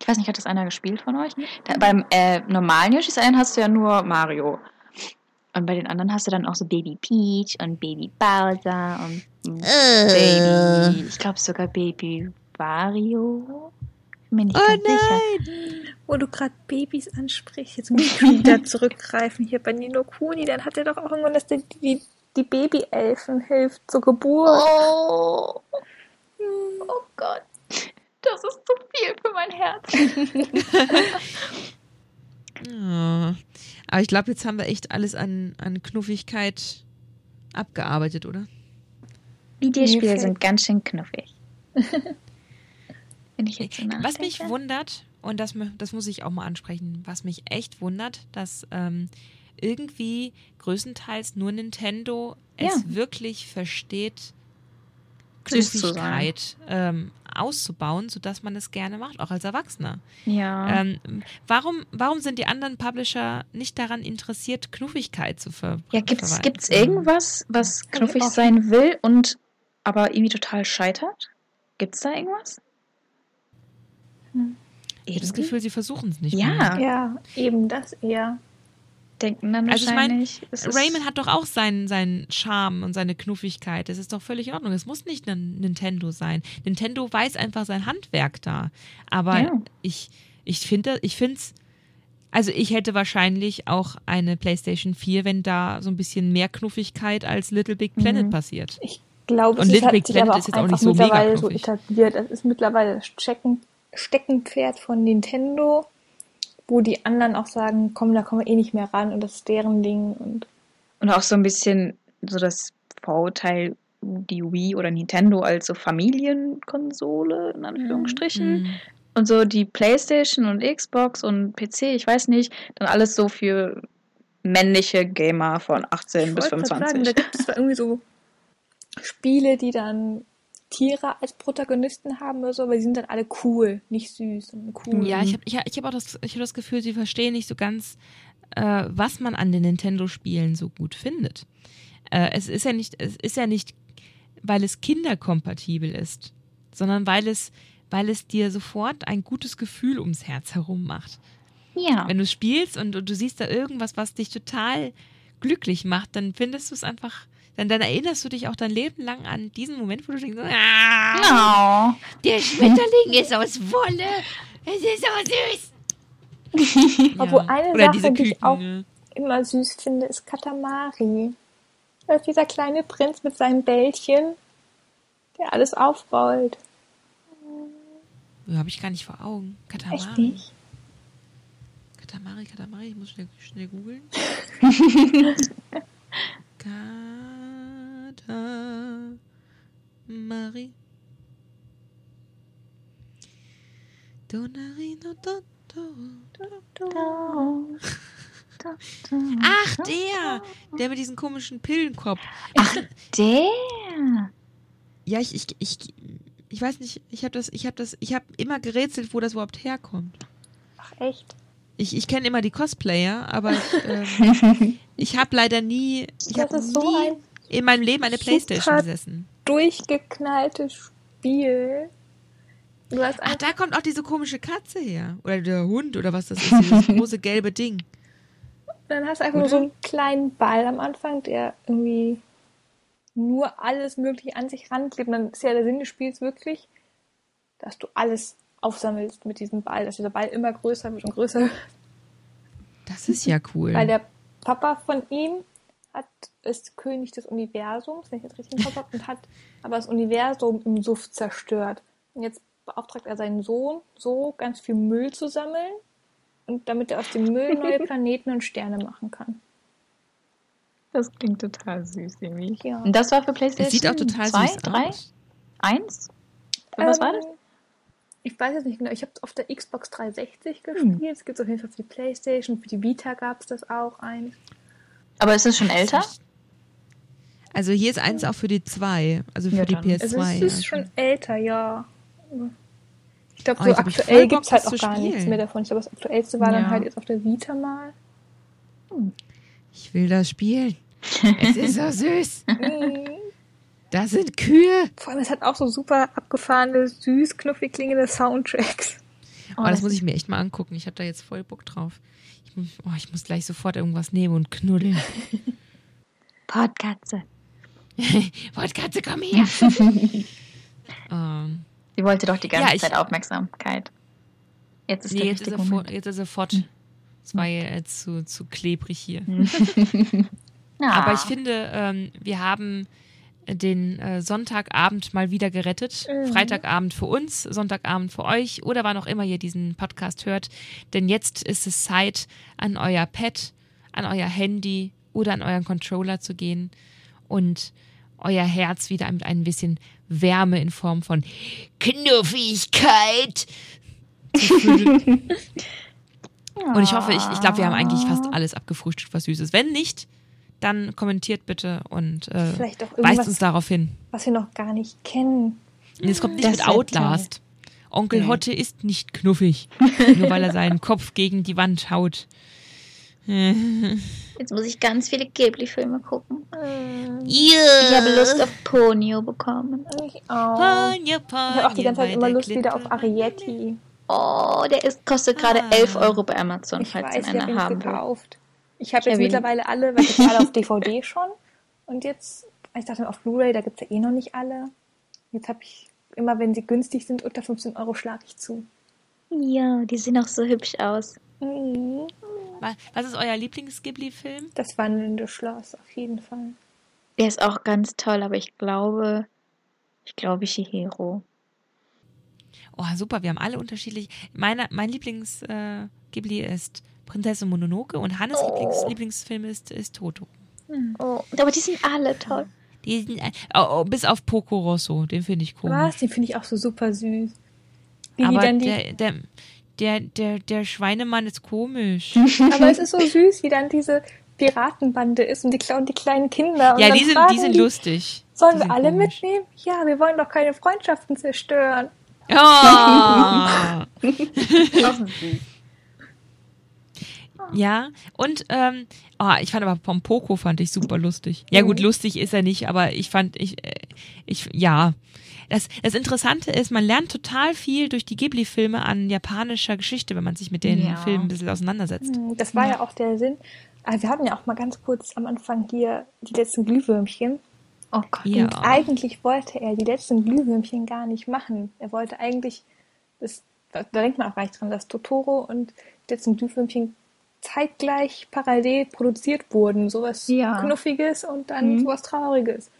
Ich weiß nicht, hat das einer gespielt von euch? Da, beim äh, normalen Yoshi's Island hast du ja nur Mario. Und bei den anderen hast du dann auch so Baby Peach und Baby Bowser und Äh. Baby, ich glaube sogar Baby Wario. Bin nicht Oh ganz sicher. nein! Wo du gerade Babys ansprichst, jetzt muss ich wieder zurückgreifen hier bei Nino Kuni, dann hat er doch auch irgendwann, dass der die, die Babyelfen hilft zur Geburt. Oh. oh Gott. Das ist zu viel für mein Herz. Ja. Aber ich glaube, jetzt haben wir echt alles an, an Knuffigkeit abgearbeitet, oder? Videospiele sind ganz schön knuffig. Wenn ich jetzt so Was mich wundert, und das, das muss ich auch mal ansprechen, was mich echt wundert, dass ähm, irgendwie größtenteils nur Nintendo Ja. es wirklich versteht, Sein. Knuffigkeit ähm, auszubauen, sodass man es gerne macht, auch als Erwachsener. Ja. Ähm, warum, warum sind die anderen Publisher nicht daran interessiert, Knuffigkeit zu ver ja, gibt's, verwalten? gibt's irgendwas, was knuffig sein will und aber irgendwie total scheitert? Gibt's da irgendwas? Hm. Ich habe das? Gefühl, sie versuchen es nicht. Ja. mehr. Ja, eben das eher. Denken dann Also ich wahrscheinlich. es ist- Rayman hat doch auch seinen, seinen Charme und seine Knuffigkeit. Das ist doch völlig in Ordnung. Es muss nicht ein Nintendo sein. Nintendo weiß einfach sein Handwerk da. Aber Ja. ich, ich finde, ich finde es. Also ich hätte wahrscheinlich auch eine PlayStation 4, wenn da so ein bisschen mehr Knuffigkeit als Little Big Planet Mhm. passiert. Ich glaube, Und es Little hat Big sich Planet aber ist auch jetzt auch einfach nicht so mega mittlerweile so etabliert. Es ist mittlerweile das Stecken, Steckenpferd von Nintendo, wo die anderen auch sagen, komm, da kommen wir eh nicht mehr ran und das ist deren Ding und Und auch so ein bisschen so das Vorurteil, die Wii oder Nintendo als so Familienkonsole, in Anführungsstrichen. Mhm. Und so die Playstation und Xbox und PC, ich weiß nicht, dann alles so für männliche Gamer von 18 Ich bis wollte grad 25. Sagen, da gibt es zwar irgendwie so Spiele, die dann Tiere als Protagonisten haben oder so, aber die sind dann alle cool, nicht süß, sondern cool. Ja, ich habe ich, hab- ich hab auch das, ich hab das Gefühl, sie verstehen nicht so ganz, äh, was man an den Nintendo-Spielen so gut findet. Äh, es ist ja nicht, es ist ja nicht, weil es kinderkompatibel ist, sondern weil es, weil es dir sofort ein gutes Gefühl ums Herz herum macht. Ja. Wenn du spielst und, und du siehst da irgendwas, was dich total glücklich macht, dann findest du es einfach, dann, dann erinnerst du dich auch dein Leben lang an diesen Moment, wo du denkst, ah, Oh. der Schmetterling ist aus Wolle, es ist so süß. Obwohl Ja. eine Oder Sache, diese die ich auch ne? immer süß finde, ist Katamari. Das ist dieser kleine Prinz mit seinem Bällchen, der alles aufrollt. Habe ich gar nicht vor Augen. Katamari. Echt nicht? Katamari, Katamari, ich muss schnell, schnell googeln. Katamari. Donari no do, do. Ach, der! Der mit diesem komischen Pillenkopf. Ach, der. Ja, ich, ich, ich, ich weiß nicht, ich habe das, ich habe das, ich habe immer gerätselt, wo das überhaupt herkommt. Ach echt? Ich, ich kenne immer die Cosplayer, aber ich, ähm, ich habe leider nie, ich Das habe ist so nie ein in meinem Leben eine Playstation besessen. durchgeknalltes Spiel. Du hast Ach, da kommt auch diese komische Katze her. Oder der Hund oder was das ist, dieses große gelbe Ding. Dann hast du einfach nur so einen kleinen Ball am Anfang, der irgendwie nur alles Mögliche an sich ranklebt. Und dann ist ja der Sinn des Spiels wirklich, dass du alles aufsammelst mit diesem Ball, dass dieser Ball immer größer wird und größer wird. Das ist ja cool. Weil der Papa von ihm hat, ist König des Universums, wenn ich jetzt richtig im Kopf habe, und hat aber das Universum im Suff zerstört. Und jetzt beauftragt er seinen Sohn, so ganz viel Müll zu sammeln und damit er aus dem Müll neue Planeten und Sterne machen kann. Das klingt total süß, irgendwie. Ja. Und das war für Es PlayStation sieht auch total 2, süß 3, aus. 1? Was war das? Ähm, Ich weiß jetzt nicht genau. Ich habe es auf der Xbox 360 gespielt. Es gibt es auf jeden Fall für die Playstation. Für die Vita gab es das auch eins. Aber ist es schon älter? Also hier ist eins auch für die 2, also für Ja, die dann. PS2. Also es ist also. schon älter, ja. Ich glaube, Oh, so voll aktuell gibt es halt das auch gar nichts spielen. mehr davon. Ich glaube, das aktuellste war dann Ja. halt jetzt auf der Vita mal. Ich will das spielen. Es ist so süß. Da sind Kühe. Vor allem, es hat auch so super abgefahrene, süß, knuffig klingende Soundtracks. Oh, das muss ich mir echt mal angucken. Ich habe da jetzt voll Bock drauf. Ich muss, oh, ich muss gleich sofort irgendwas nehmen und knuddeln. Podkatze. Wortkatze, komm her. ähm, Sie wollte doch die ganze Ja, ich- Zeit Aufmerksamkeit. Jetzt ist nee, der jetzt ist, richtige er Moment. vor, jetzt ist er fort. Es war ja jetzt zu, zu klebrig hier. Ja. Aber ich finde, ähm, wir haben den äh, Sonntagabend mal wieder gerettet. Mhm. Freitagabend für uns, Sonntagabend für euch oder wann auch immer ihr diesen Podcast hört. Denn jetzt ist es Zeit, an euer Pad, an euer Handy oder an euren Controller zu gehen und euer Herz wieder mit ein bisschen Wärme in Form von Knuffigkeit. Und ich hoffe, ich, ich glaube, wir haben eigentlich fast alles abgefrühstückt, was süß ist. Wenn nicht, dann kommentiert bitte und äh, weist uns darauf hin. Was wir noch gar nicht kennen. Und es kommt nicht Das mit Outlast. Onkel Nee. Hotte ist nicht knuffig, nur weil er seinen Kopf gegen die Wand haut. Jetzt muss ich ganz viele Ghibli-Filme gucken. Ich Ich habe Lust auf Ponyo bekommen. Ich auch. Ponyo, Ich habe auch die ganze Zeit immer Lust wieder auf Arietti. Oh, der ist, kostet gerade Ah. 11 Euro bei Amazon, Ich falls weiß, ich ihn haben will. gekauft. Ich habe jetzt mittlerweile alle, weil ich alle auf DVD schon. Und jetzt, ich dachte auf Blu-ray, da gibt es ja eh noch nicht alle. Jetzt habe ich, immer wenn sie günstig sind, unter 15 Euro schlage ich zu. Ja, die sehen auch so hübsch aus. Mhm. Wa- Was ist euer Lieblings-Ghibli-Film? Das wandelnde Schloss, auf jeden Fall. Der ist auch ganz toll, aber ich glaube, ich glaube Chihiro. Oh, super, wir haben alle unterschiedlich. Meine, mein Lieblings-Ghibli ist Prinzessin Mononoke und Hannes Oh. Lieblings, Lieblingsfilm ist, ist Toto. Oh, aber die sind alle toll. Die sind, äh, oh, oh, bis auf Poco Rosso, den finde ich komisch. Was? Den finde ich auch so super süß. Wie die Aber dann die, der, der, der, der, der Schweinemann ist komisch. aber es ist so süß, wie dann diese Piratenbande ist und die klauen die kleinen Kinder. Und ja, die sind, die sind lustig. Sollen Die wir sind alle komisch. mitnehmen? Ja, wir wollen doch keine Freundschaften zerstören. Oh. Ja, und ähm, oh, ich fand aber vom Poco fand ich super lustig. Ja gut, Mhm. lustig ist er nicht, aber ich fand, ich, äh, ich, ja. Das, das Interessante ist, man lernt total viel durch die Ghibli-Filme an japanischer Geschichte, wenn man sich mit den Ja. Filmen ein bisschen auseinandersetzt. Hm, Das war ja, auch der Sinn. Aber wir hatten ja auch mal ganz kurz am Anfang hier die letzten Glühwürmchen. Oh Gott. Ja. Und eigentlich wollte er die letzten Glühwürmchen gar nicht machen. Er wollte eigentlich, das, da, da denkt man auch gar nicht dran, dass Totoro und die letzten Glühwürmchen zeitgleich parallel produziert wurden. Sowas Ja. Knuffiges und dann Mhm. sowas Trauriges.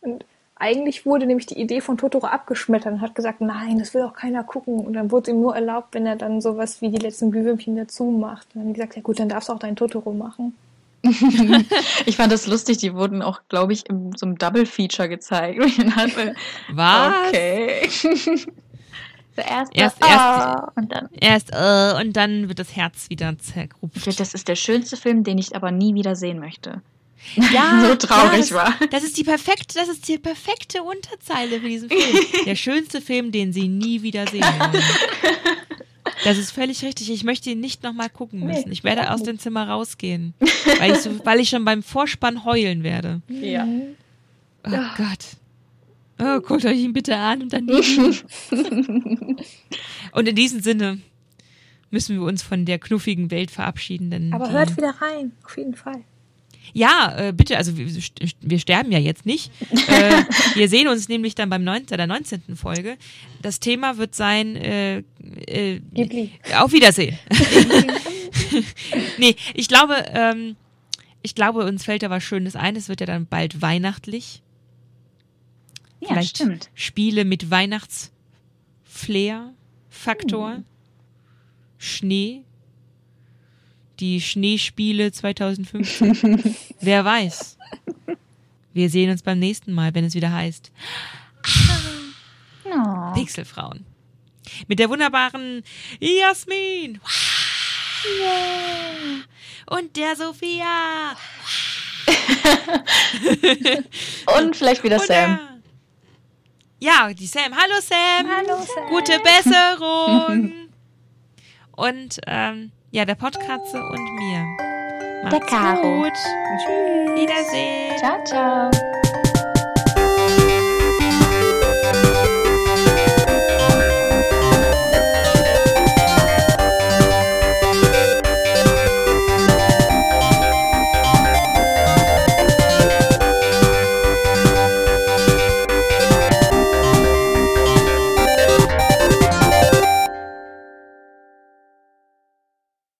Und eigentlich wurde nämlich die Idee von Totoro abgeschmettert und hat gesagt, nein, das will auch keiner gucken. Und dann wurde es ihm nur erlaubt, wenn er dann sowas wie die letzten Glühwürmchen dazu macht. Und dann gesagt, ja gut, dann darfst du auch deinen Totoro machen. Ich fand das lustig, die wurden auch, glaube ich, in so einem Double-Feature gezeigt. Und ich dachte, Was? Okay. Zuerst Erst- ah, und dann. Erst, äh, und dann wird das Herz wieder finde, das ist der schönste Film, den ich aber nie wieder sehen möchte. Ja, so traurig ja, das, war. Das ist die perfekte, das ist die perfekte Unterzeile für diesen Film. Der schönste Film, den sie nie wieder sehen wollen. Das ist völlig richtig. Ich möchte ihn nicht nochmal gucken Nee, müssen. Ich werde aus dem Zimmer rausgehen, weil ich, so, weil ich schon beim Vorspann heulen werde. Ja. Oh Gott. Oh, guckt euch ihn bitte an und dann. Und in diesem Sinne müssen wir uns von der knuffigen Welt verabschieden. Denn Aber hört wieder rein, auf jeden Fall. Ja, äh, bitte, also wir, wir sterben ja jetzt nicht. Äh, wir sehen uns nämlich dann beim 19, der 19. Folge. Das Thema wird sein, äh, äh, Ghibli. auf Wiedersehen. nee, ich glaube, ähm, ich glaube, uns fällt da was Schönes ein. Es wird ja dann bald weihnachtlich. Ja, Vielleicht stimmt. Spiele mit Weihnachtsflair, Faktor, Schnee, die Schneespiele 2015. Wer weiß. Wir sehen uns beim nächsten Mal, wenn es wieder heißt Oh. Pixelfrauen. Mit der wunderbaren Jasmin. Und der Sophia. Und vielleicht wieder Und Sam. Ja, die Sam. Hallo Sam. Hallo, Sam. Gute Besserung. und ähm, ja, der Podkatze und mir. Macht's Caro. gut. Tschüss. Wiedersehen. Ciao, ciao.